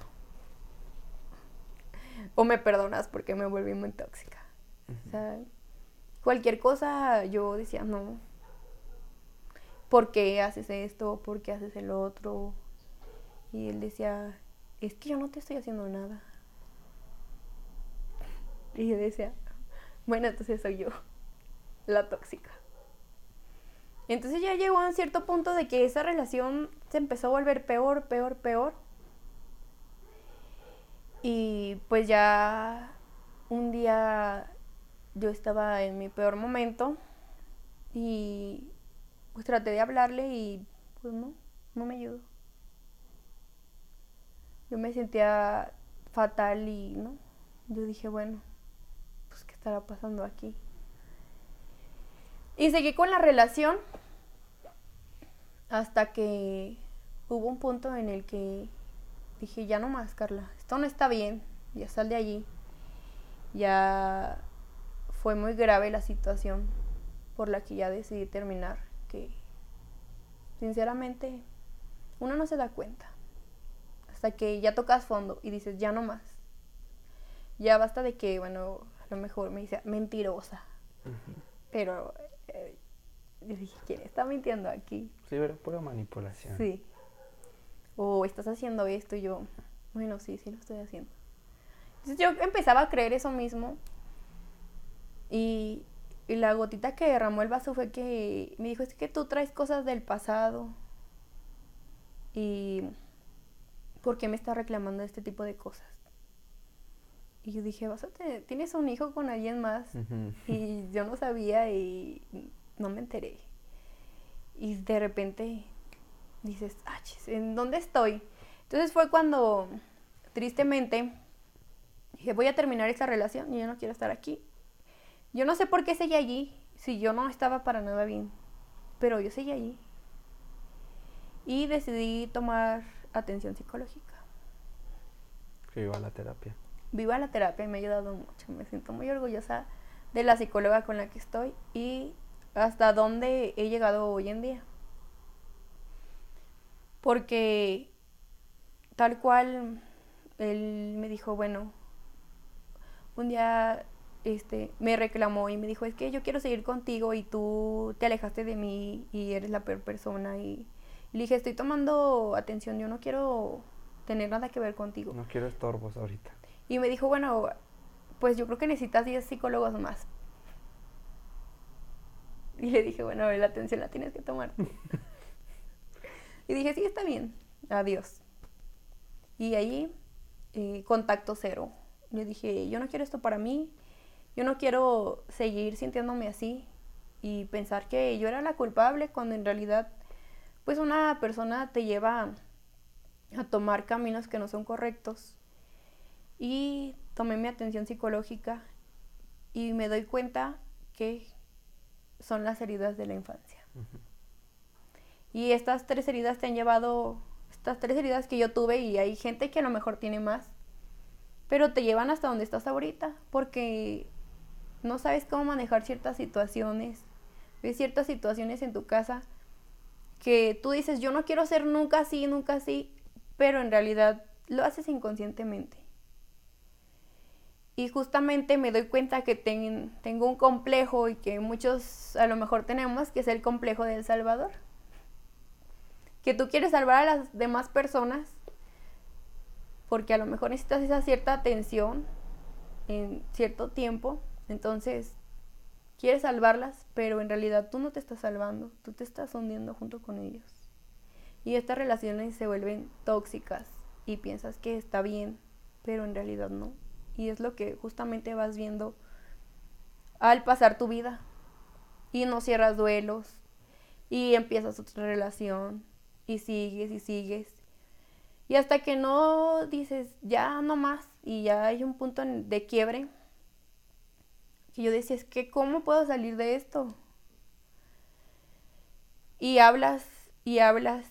O me perdonas porque me volví muy tóxica. O sea, cualquier cosa yo decía, no. ¿Por qué haces esto? ¿Por qué haces el otro? Y él decía, es que yo no te estoy haciendo nada. Y yo decía, bueno, entonces soy yo, la tóxica. Entonces ya llegó a un cierto punto de que esa relación se empezó a volver peor, peor, peor. Y pues ya un día yo estaba en mi peor momento y pues traté de hablarle y pues no, no me ayudó. Yo me sentía fatal y no, yo dije, bueno, pues qué estará pasando aquí. Y seguí con la relación hasta que hubo un punto en el que dije, ya no más, Carla, esto no está bien, ya sal de allí. Ya fue muy grave la situación por la que ya decidí terminar, que sinceramente uno no se da cuenta hasta que ya tocas fondo y dices, ya no más. Ya basta de que, bueno, a lo mejor me dice mentirosa, pero eh, yo dije, ¿quién está mintiendo aquí? Sí, pero pura manipulación. Sí. O estás haciendo esto y yo, bueno, sí, sí lo estoy haciendo. Entonces yo empezaba a creer eso mismo. Y, y la gotita que derramó el vaso fue que me dijo, es que tú traes cosas del pasado. Y ¿por qué me estás reclamando este tipo de cosas? Y yo dije, vas a tener- tienes un hijo con alguien más. Y yo no sabía y no me enteré. Y de repente dices, ah, ¿en dónde estoy? Entonces fue cuando, tristemente, dije, voy a terminar esta relación y yo no quiero estar aquí. Yo no sé por qué seguí allí, si yo no estaba para nada bien, pero yo seguí allí. Y decidí tomar atención psicológica. Viva la terapia. Viva la terapia y me ha ayudado mucho. Me siento muy orgullosa de la psicóloga con la que estoy y hasta dónde he llegado hoy en día. Porque tal cual él me dijo, bueno, un día este, me reclamó y me dijo, es que yo quiero seguir contigo y tú te alejaste de mí y eres la peor persona. Y le dije, estoy tomando atención, yo no quiero tener nada que ver contigo. No quiero estorbos ahorita. Y me dijo, bueno, pues yo creo que necesitas 10 psicólogos más. Y le dije, bueno, la atención la tienes que tomar. tú". y dije, sí, está bien, adiós. Y ahí, eh, contacto cero. Yo dije, yo no quiero esto para mí, yo no quiero seguir sintiéndome así y pensar que yo era la culpable cuando en realidad, pues una persona te lleva a tomar caminos que no son correctos. Y tomé mi atención psicológica y me doy cuenta que son las heridas de la infancia. Y estas tres heridas te han llevado, estas tres heridas que yo tuve y hay gente que a lo mejor tiene más, pero te llevan hasta donde estás ahorita porque no sabes cómo manejar ciertas situaciones, ves ciertas situaciones en tu casa que tú dices, yo no quiero ser nunca así, nunca así, pero en realidad lo haces inconscientemente. Y justamente me doy cuenta que ten- tengo un complejo y que muchos a lo mejor tenemos, que es el complejo del Salvador. Que tú quieres salvar a las demás personas porque a lo mejor necesitas esa cierta atención en cierto tiempo. Entonces, quieres salvarlas, pero en realidad tú no te estás salvando, tú te estás hundiendo junto con ellos. Y estas relaciones se vuelven tóxicas y piensas que está bien, pero en realidad no. Y es lo que justamente vas viendo al pasar tu vida. Y no cierras duelos. Y empiezas otra relación. Y sigues y sigues. Y hasta que no dices, ya no más. Y ya hay un punto de quiebre. Que yo decía, es que ¿cómo puedo salir de esto? Y hablas y hablas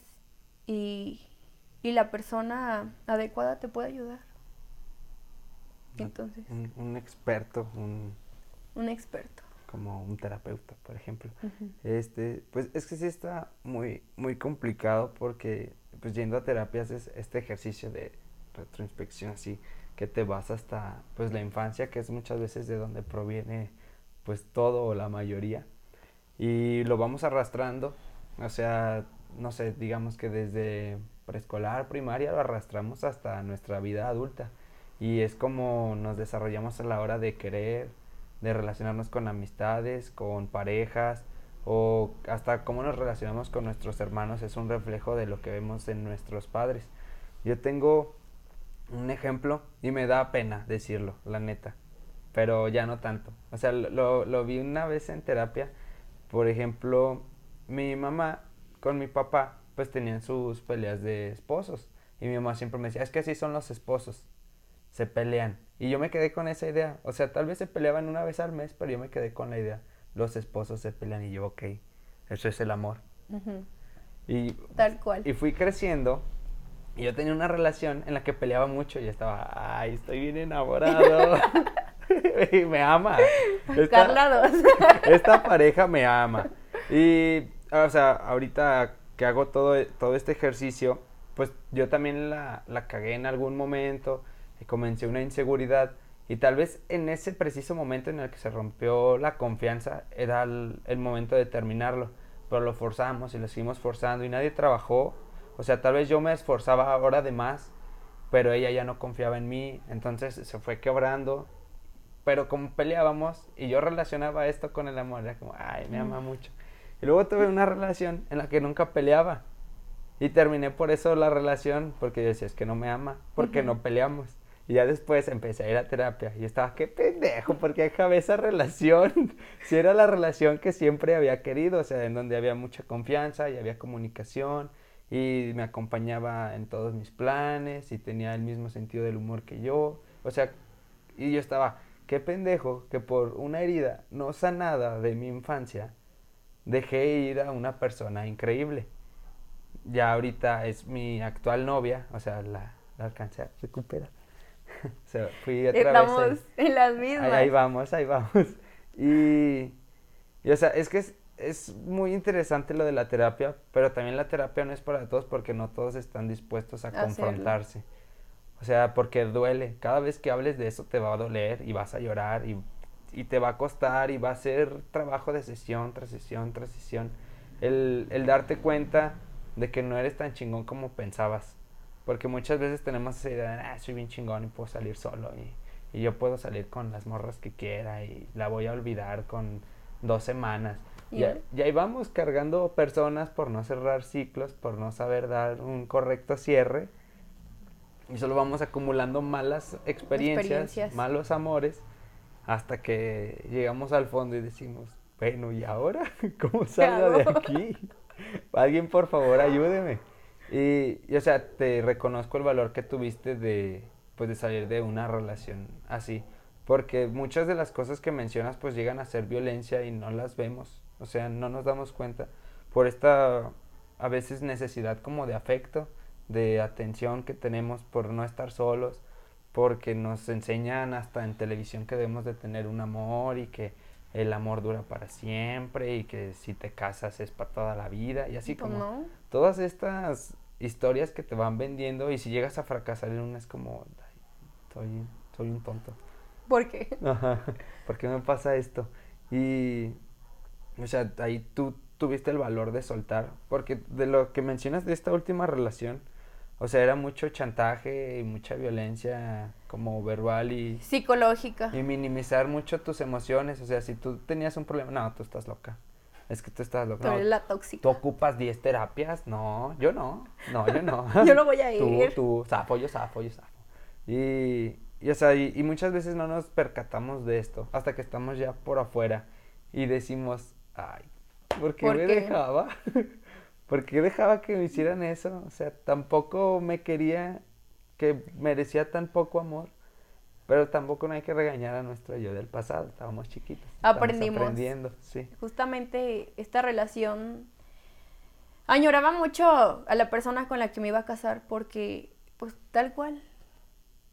y, y la persona adecuada te puede ayudar. Entonces, Un, un experto, un, un experto. como un terapeuta, por ejemplo. Este, pues es que sí está muy, muy complicado porque pues yendo a terapias es este ejercicio de retroinspección así que te vas hasta pues la infancia que es muchas veces de donde proviene pues todo o la mayoría y lo vamos arrastrando, o sea, no sé, digamos que desde preescolar, primaria lo arrastramos hasta nuestra vida adulta y es como nos desarrollamos a la hora de querer, de relacionarnos con amistades, con parejas o hasta cómo nos relacionamos con nuestros hermanos es un reflejo de lo que vemos en nuestros padres. Yo tengo un ejemplo y me da pena decirlo, la neta, pero ya no tanto. O sea, lo, lo vi una vez en terapia, por ejemplo, mi mamá con mi papá pues tenían sus peleas de esposos y mi mamá siempre me decía, es que así son los esposos, se pelean. Y yo me quedé con esa idea, o sea, tal vez se peleaban una vez al mes, pero yo me quedé con la idea, los esposos se pelean y yo, ok, eso es el amor. Y Tal cual. y fui creciendo y yo tenía una relación en la que peleaba mucho y estaba, ay, estoy bien enamorado. y me ama. Esta, Carla dos. esta pareja me ama. Y, o sea, ahorita que hago todo, todo este ejercicio, pues yo también la, la cagué en algún momento y comencé una inseguridad. Y tal vez en ese preciso momento en el que se rompió la confianza era el, el momento de terminarlo. Pero lo forzamos y lo seguimos forzando y nadie trabajó. O sea, tal vez yo me esforzaba ahora de más, pero ella ya no confiaba en mí. Entonces se fue quebrando. Pero como peleábamos y yo relacionaba esto con el amor, era como, ay, me ama mucho. Y luego tuve una relación en la que nunca peleaba. Y terminé por eso la relación, porque yo decía, es que no me ama, porque no peleamos. Y ya después empecé a ir a terapia y estaba, qué pendejo, porque acabé esa relación. si era la relación que siempre había querido, o sea, en donde había mucha confianza y había comunicación y me acompañaba en todos mis planes y tenía el mismo sentido del humor que yo. O sea, y yo estaba, qué pendejo que por una herida no sanada de mi infancia dejé ir a una persona increíble. Ya ahorita es mi actual novia, o sea, la, la alcancé a recuperar. o sea, fui otra Estamos vez. en las mismas. Ahí, ahí vamos, ahí vamos. Y, y, o sea, es que es, es muy interesante lo de la terapia, pero también la terapia no es para todos porque no todos están dispuestos a Hacerlo. confrontarse. O sea, porque duele. Cada vez que hables de eso te va a doler y vas a llorar y, y te va a costar y va a ser trabajo de sesión tras sesión tras sesión. El, el darte cuenta de que no eres tan chingón como pensabas. Porque muchas veces tenemos esa idea de, ah, soy bien chingón y puedo salir solo y, y yo puedo salir con las morras que quiera y la voy a olvidar con dos semanas. Y, Y- a- y ahí vamos cargando personas por no cerrar ciclos, por no saber dar un correcto cierre. Y solo vamos acumulando malas experiencias, Experiencias. malos amores, hasta que llegamos al fondo y decimos, bueno, ¿y ahora? ¿Cómo salgo de aquí? Alguien, por favor, ayúdeme. Y, y, o sea, te reconozco el valor que tuviste de, pues, de salir de una relación así. Porque muchas de las cosas que mencionas, pues, llegan a ser violencia y no las vemos. O sea, no nos damos cuenta. Por esta, a veces, necesidad como de afecto, de atención que tenemos por no estar solos, porque nos enseñan hasta en televisión que debemos de tener un amor y que el amor dura para siempre y que si te casas es para toda la vida y así como no. todas estas historias que te van vendiendo y si llegas a fracasar en una es como "Ay, soy, soy un tonto ¿Por qué? Ajá, ¿por qué me pasa esto? Y, o sea, ahí tú tuviste el valor de soltar, porque de lo que mencionas de esta última relación, o sea, era mucho chantaje y mucha violencia como verbal y, Psicológica. y minimizar mucho tus emociones, o sea, si tú tenías un problema, no, tú estás loca, es que tú estás loca, Tú no, eres la tóxica. ¿Tú ocupas 10 terapias? No, yo no. No, yo no. Yo no voy a Tú, ir. tú, zafo, yo zafo, yo zafo. Y, y, o sea, y, y muchas veces no nos percatamos de esto hasta que estamos ya por afuera y decimos, ay, ¿por qué ¿Por me qué? dejaba? ¿Por qué dejaba que me hicieran eso? O sea, tampoco me quería, que merecía tan poco amor. Pero tampoco no hay que regañar a nuestro yo del pasado, estábamos chiquitos. Aprendimos. aprendiendo, sí. Justamente esta relación añoraba mucho a la persona con la que me iba a casar porque, pues tal cual,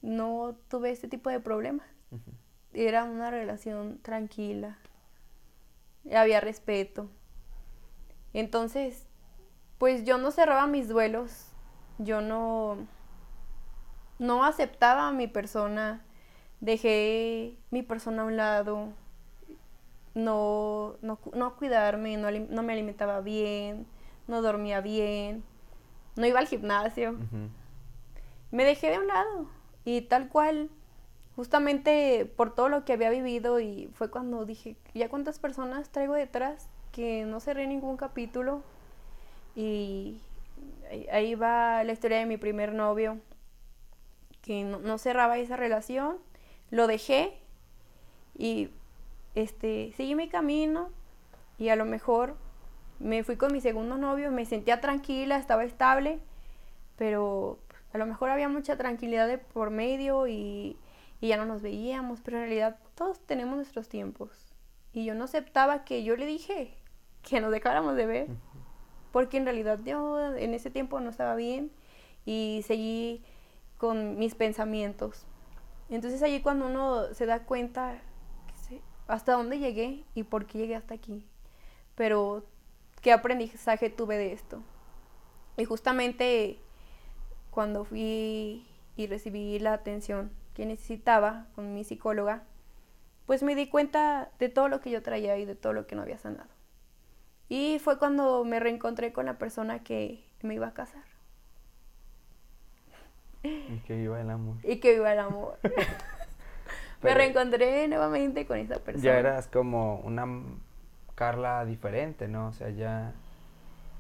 no tuve este tipo de problemas. Era una relación tranquila, había respeto. Entonces, pues yo no cerraba mis duelos, yo no, no aceptaba a mi persona, dejé mi persona a un lado, no, no, no cuidarme, no, no me alimentaba bien, no dormía bien, no iba al gimnasio me dejé de un lado y tal cual, justamente por todo lo que había vivido y fue cuando dije, ya cuántas personas traigo detrás que no cerré ningún capítulo y ahí- va la historia de mi primer novio que no, no cerraba esa relación, lo dejé y este seguí mi camino y a lo mejor me fui con mi segundo novio, me sentía tranquila, estaba estable, pero a lo mejor había mucha tranquilidad de por medio y, y ya no nos veíamos, pero en realidad todos tenemos nuestros tiempos. Y yo no aceptaba que yo le dije que nos dejáramos de ver, porque en realidad yo en ese tiempo no estaba bien y seguí con mis pensamientos. Entonces allí cuando uno se da cuenta hasta dónde llegué y por qué llegué hasta aquí. Pero qué aprendizaje tuve de esto. Y justamente cuando fui y recibí la atención que necesitaba con mi psicóloga, pues me di cuenta de todo lo que yo traía y de todo lo que no había sanado. Y fue cuando me reencontré con la persona que me iba a casar Y que viva el amor. y que viva el amor. me reencontré nuevamente con esa persona. Ya eras como una Carla diferente, ¿no? O sea, ya,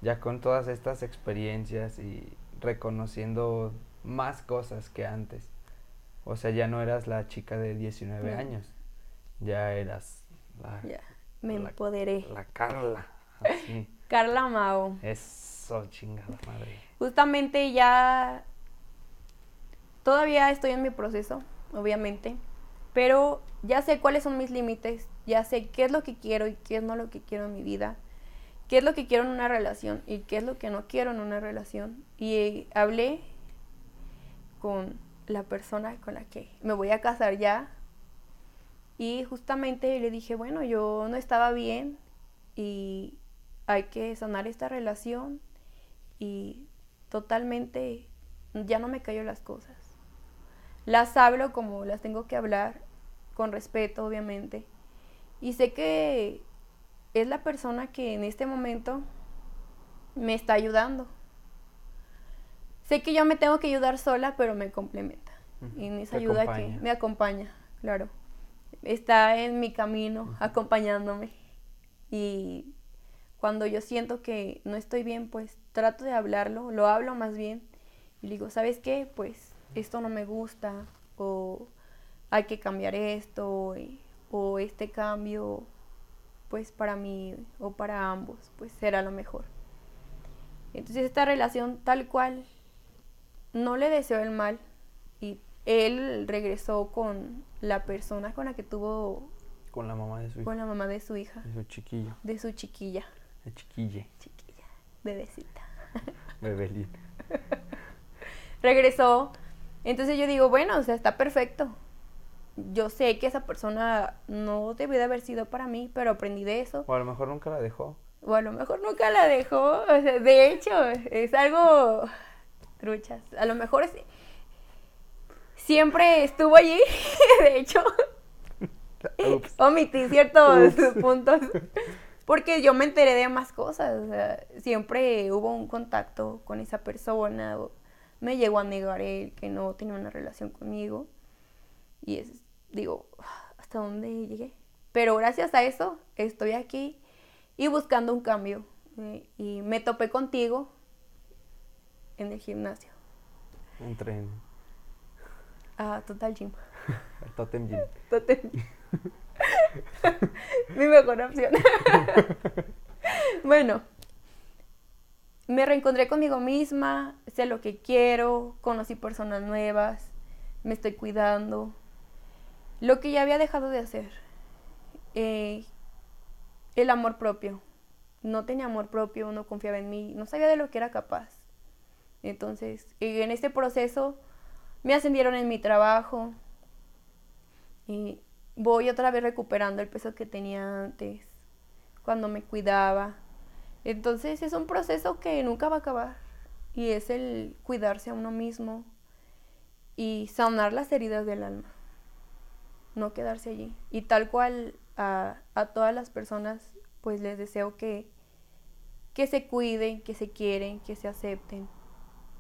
ya con todas estas experiencias y reconociendo más cosas que antes. O sea, ya no eras la chica de 19 No. años. Ya eras la, Ya, me La- empoderé. la Carla. Así. Carla Mao. Eso, chingada madre. Justamente ya todavía estoy en mi proceso, obviamente, pero ya sé cuáles son mis límites, ya sé qué es lo que quiero y qué es no lo que quiero en mi vida, qué es lo que quiero en una relación y qué es lo que no quiero en una relación. Y hablé con la persona con la que me voy a casar ya. Y justamente le dije, bueno, yo no estaba bien y hay que sanar esta relación y totalmente ya no me callo las cosas. Las hablo como las tengo que hablar, con respeto obviamente. Y sé que es la persona que en este momento me está ayudando. Sé que yo me tengo que ayudar sola, pero me complementa. Y en esa ayuda que me acompaña, claro. Está en mi camino, acompañándome. Y cuando yo siento que no estoy bien, pues trato de hablarlo, lo hablo más bien. Y digo, ¿sabes qué? Pues esto no me gusta, o hay que cambiar esto, o este cambio, pues para mí o para ambos, pues será lo mejor. Entonces esta relación tal cual no le deseo el mal y él regresó con la persona con la que tuvo con la mamá de su hija. Con la mamá de su hija. De su chiquillo. De su chiquilla. De chiquille. Chiquilla. Bebecita. Bebelín. regresó. Entonces yo digo, bueno, o sea, está perfecto. Yo sé que esa persona no debió de haber sido para mí, pero aprendí de eso. O a lo mejor nunca la dejó. O a lo mejor nunca la dejó. O sea, de hecho, es algo truchas. A lo mejor siempre estuvo allí, de hecho. Omití ciertos puntos. Porque yo me enteré de más cosas. siempre hubo un contacto con esa persona. me llegó a negar él que no tenía una relación conmigo. Y es, digo, ¿hasta dónde llegué? Pero gracias a eso estoy aquí y buscando un cambio. Eh, y me topé contigo en el gimnasio. Entré en... Ah, Total Gym. Totem Gym. Totem Mi mejor opción. bueno, me reencontré conmigo misma, sé lo que quiero, conocí personas nuevas, me estoy cuidando. Lo que ya había dejado de hacer. Eh, el amor propio. No tenía amor propio, no confiaba en mí, no sabía de lo que era capaz. Entonces, en este proceso me ascendieron en mi trabajo y voy otra vez recuperando el peso que tenía antes, cuando me cuidaba. Entonces es un proceso que nunca va a acabar y es el cuidarse a uno mismo y sanar las heridas del alma, no quedarse allí. Y tal cual a, a todas las personas, pues les deseo que, que se cuiden, que se quieren, que se acepten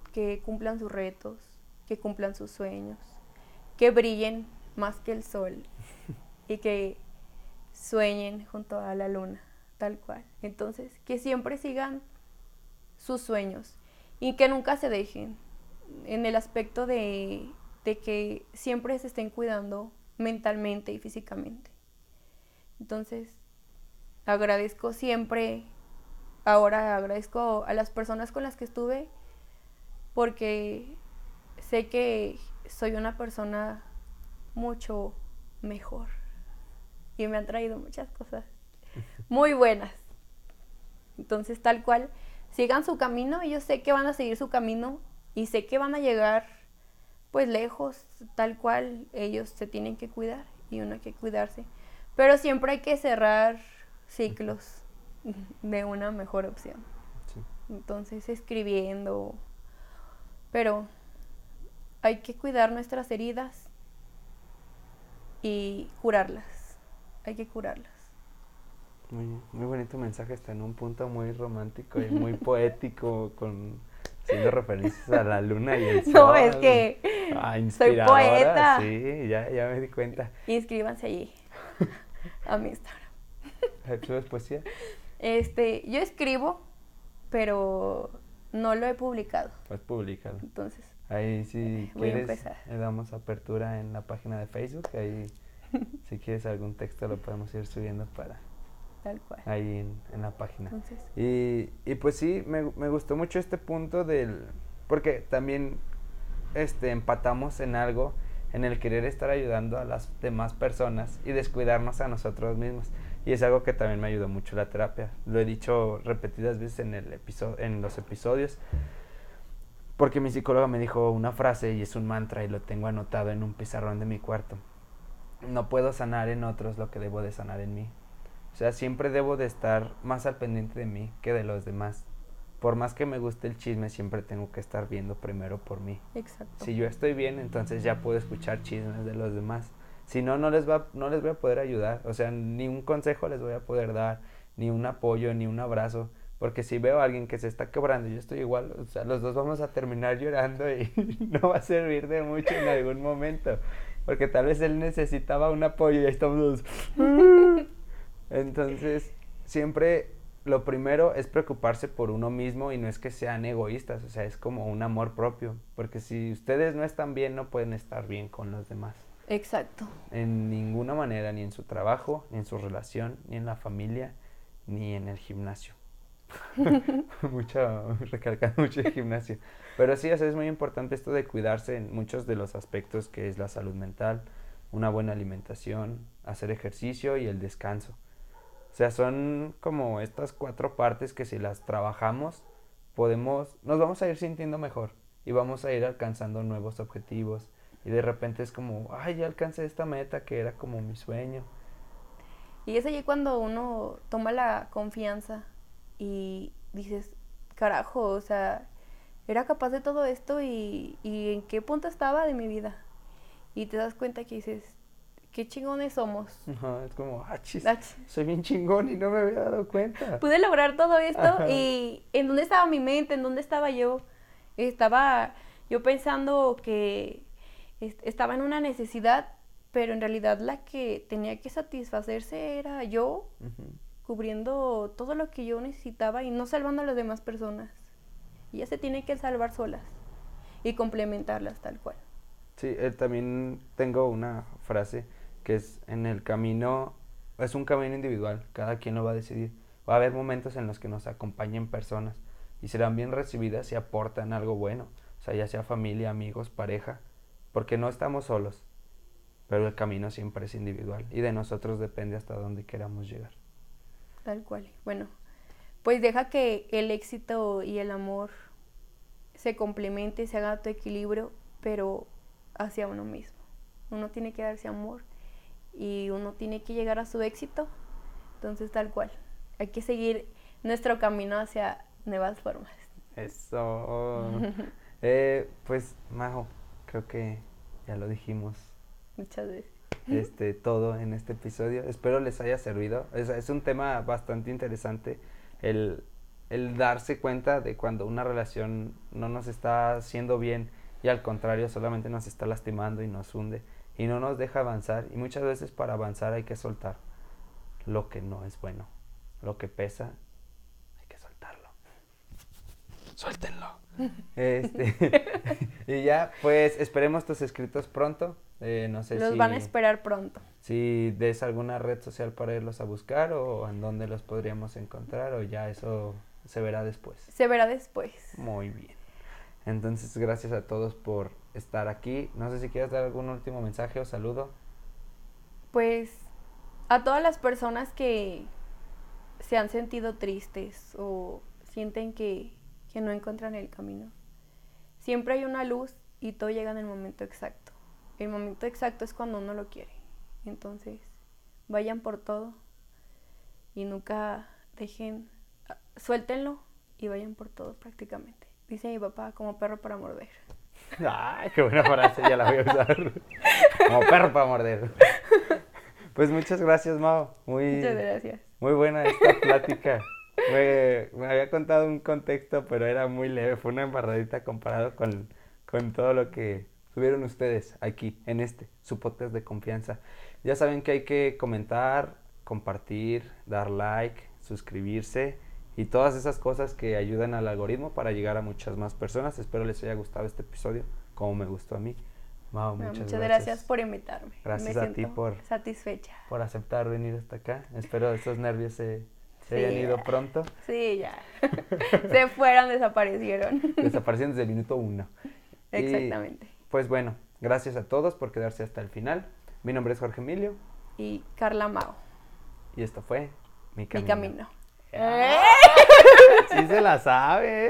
que cumplan sus retos, que cumplan sus sueños, que brillen más que el sol y que sueñen junto a la luna, tal cual. Entonces, que siempre sigan sus sueños y que nunca se dejen en el aspecto de, de que siempre se estén cuidando mentalmente y físicamente. Entonces, agradezco siempre, ahora agradezco a las personas con las que estuve porque sé que soy una persona mucho mejor y me han traído muchas cosas muy buenas. Entonces, tal cual, sigan su camino y yo sé que van a seguir su camino y sé que van a llegar pues lejos, tal cual ellos se tienen que cuidar y uno hay que cuidarse. Pero siempre hay que cerrar ciclos de una mejor opción. Entonces, escribiendo, pero hay que cuidar nuestras heridas y curarlas. Hay que curarlas. Muy, muy bonito mensaje, está en un punto muy romántico y muy poético, con haciendo referencias a la luna y el sol. No, es que ah, soy poeta. Sí, ya, ya me di cuenta. Inscríbanse allí a mi Instagram. ¿Subes poesía? Este, yo escribo, pero no lo he publicado. Pues publicado. Entonces. Ahí si quieres, le damos apertura en la página de Facebook. Ahí, si quieres algún texto, lo podemos ir subiendo para. Tal cual. Ahí en, la página. Y, y pues sí, me, me gustó mucho este punto del. Porque también este, empatamos en algo en el querer estar ayudando a las demás personas y descuidarnos a nosotros mismos. Y es algo que también me ayudó mucho la terapia. Lo he dicho repetidas veces en, el episodio, en los episodios. Porque mi psicóloga me dijo una frase y es un mantra y lo tengo anotado en un pizarrón de mi cuarto. No puedo sanar en otros lo que debo de sanar en mí. O sea, siempre debo de estar más al pendiente de mí que de los demás. Por más que me guste el chisme, siempre tengo que estar viendo primero por mí. Exacto. Si yo estoy bien, entonces ya puedo escuchar chismes de los demás. Si no, no les, va, no les voy a poder ayudar. O sea, ni un consejo les voy a poder dar, ni un apoyo, ni un abrazo. Porque si veo a alguien que se está quebrando yo estoy igual, o sea, los dos vamos a terminar llorando y no va a servir de mucho en algún momento. Porque tal vez él necesitaba un apoyo y ahí estamos Entonces, siempre lo primero es preocuparse por uno mismo y no es que sean egoístas, o sea, es como un amor propio. Porque si ustedes no están bien, no pueden estar bien con los demás. Exacto. En ninguna manera, ni en su trabajo, ni en su relación, ni en la familia, ni en el gimnasio. mucho, recalcando mucho el gimnasio. Pero sí, es muy importante esto de cuidarse en muchos de los aspectos que es la salud mental, una buena alimentación, hacer ejercicio y el descanso. O sea, son como estas cuatro partes que si las trabajamos, podemos, nos vamos a ir sintiendo mejor y vamos a ir alcanzando nuevos objetivos. Y de repente es como, ay, ya alcancé esta meta que era como mi sueño. Y es allí cuando uno toma la confianza y dices, carajo, o sea, era capaz de todo esto y, y en qué punto estaba de mi vida. Y te das cuenta que dices, qué chingones somos. es como, ah, chis, soy bien chingón y no me había dado cuenta. Pude lograr todo esto y ¿en dónde estaba mi mente? ¿En dónde estaba yo? Estaba yo pensando que estaba en una necesidad, pero en realidad la que tenía que satisfacerse era yo cubriendo todo lo que yo necesitaba y no salvando a las demás personas. ya se tiene que salvar solas y complementarlas tal cual. Sí, eh, también tengo una frase que es en el camino, es un camino individual, cada quien lo va a decidir. Va a haber momentos en los que nos acompañen personas y serán bien recibidas y aportan algo bueno, o sea, ya sea familia, amigos, pareja, porque no estamos solos, pero el camino siempre es individual y de nosotros depende hasta dónde queramos llegar. Tal cual. Bueno, pues deja que el éxito y el amor se complemente, se haga tu equilibrio, pero hacia uno mismo. Uno tiene que darse amor y uno tiene que llegar a su éxito. Entonces, tal cual. Hay que seguir nuestro camino hacia nuevas formas. Eso. eh, pues, Majo, creo que ya lo dijimos. Muchas veces este, todo en este episodio. Espero les haya servido. Es, es un tema bastante interesante el, el, darse cuenta de cuando una relación no nos está haciendo bien y al contrario solamente nos está lastimando y nos hunde y no nos deja avanzar. Y muchas veces para avanzar hay que soltar lo que no es bueno, lo que pesa, hay que soltarlo. Suéltenlo. Este, y ya, pues esperemos tus escritos pronto. Eh, no sé los van a esperar pronto. Si des alguna red social para irlos a buscar o en dónde los podríamos encontrar o ya eso se verá después. Se verá después. Muy bien. Entonces, gracias a todos por estar aquí. No sé si quieres dar algún último mensaje o saludo. Pues a todas las personas que se han sentido tristes o sienten que, que no encuentran el camino. Siempre hay una luz y todo llega en el momento exacto el momento exacto es cuando uno lo quiere. Entonces, vayan por todo y nunca dejen, ah, suéltenlo y vayan por todo prácticamente. Dice mi papá, como perro para morder. Ay, qué buena frase, ya la voy a usar. Como perro para morder. Pues muchas gracias, Mao. Muy, muchas gracias. Muy buena esta plática. Me, me, había contado un contexto, pero era muy leve. Fue una embarradita comparado con, con todo lo que tuvieron ustedes aquí en este, su podcast de confianza. Ya saben que hay que comentar, compartir, dar like, suscribirse y todas esas cosas que ayudan al algoritmo para llegar a muchas más personas. Espero les haya gustado este episodio como me gustó a mí. muchas, gracias. por invitarme. Gracias a ti por satisfecha. Por aceptar venir hasta acá. Espero esos nervios se, se hayan ido pronto. Sí, ya. se fueron, desaparecieron. Desaparecieron desde el minuto uno. Exactamente. Pues bueno, gracias a todos por quedarse hasta el final. Mi nombre es Jorge Emilio. Y Carla Mao. Y esto fue Mi Camino. Mi camino. sí se la sabe.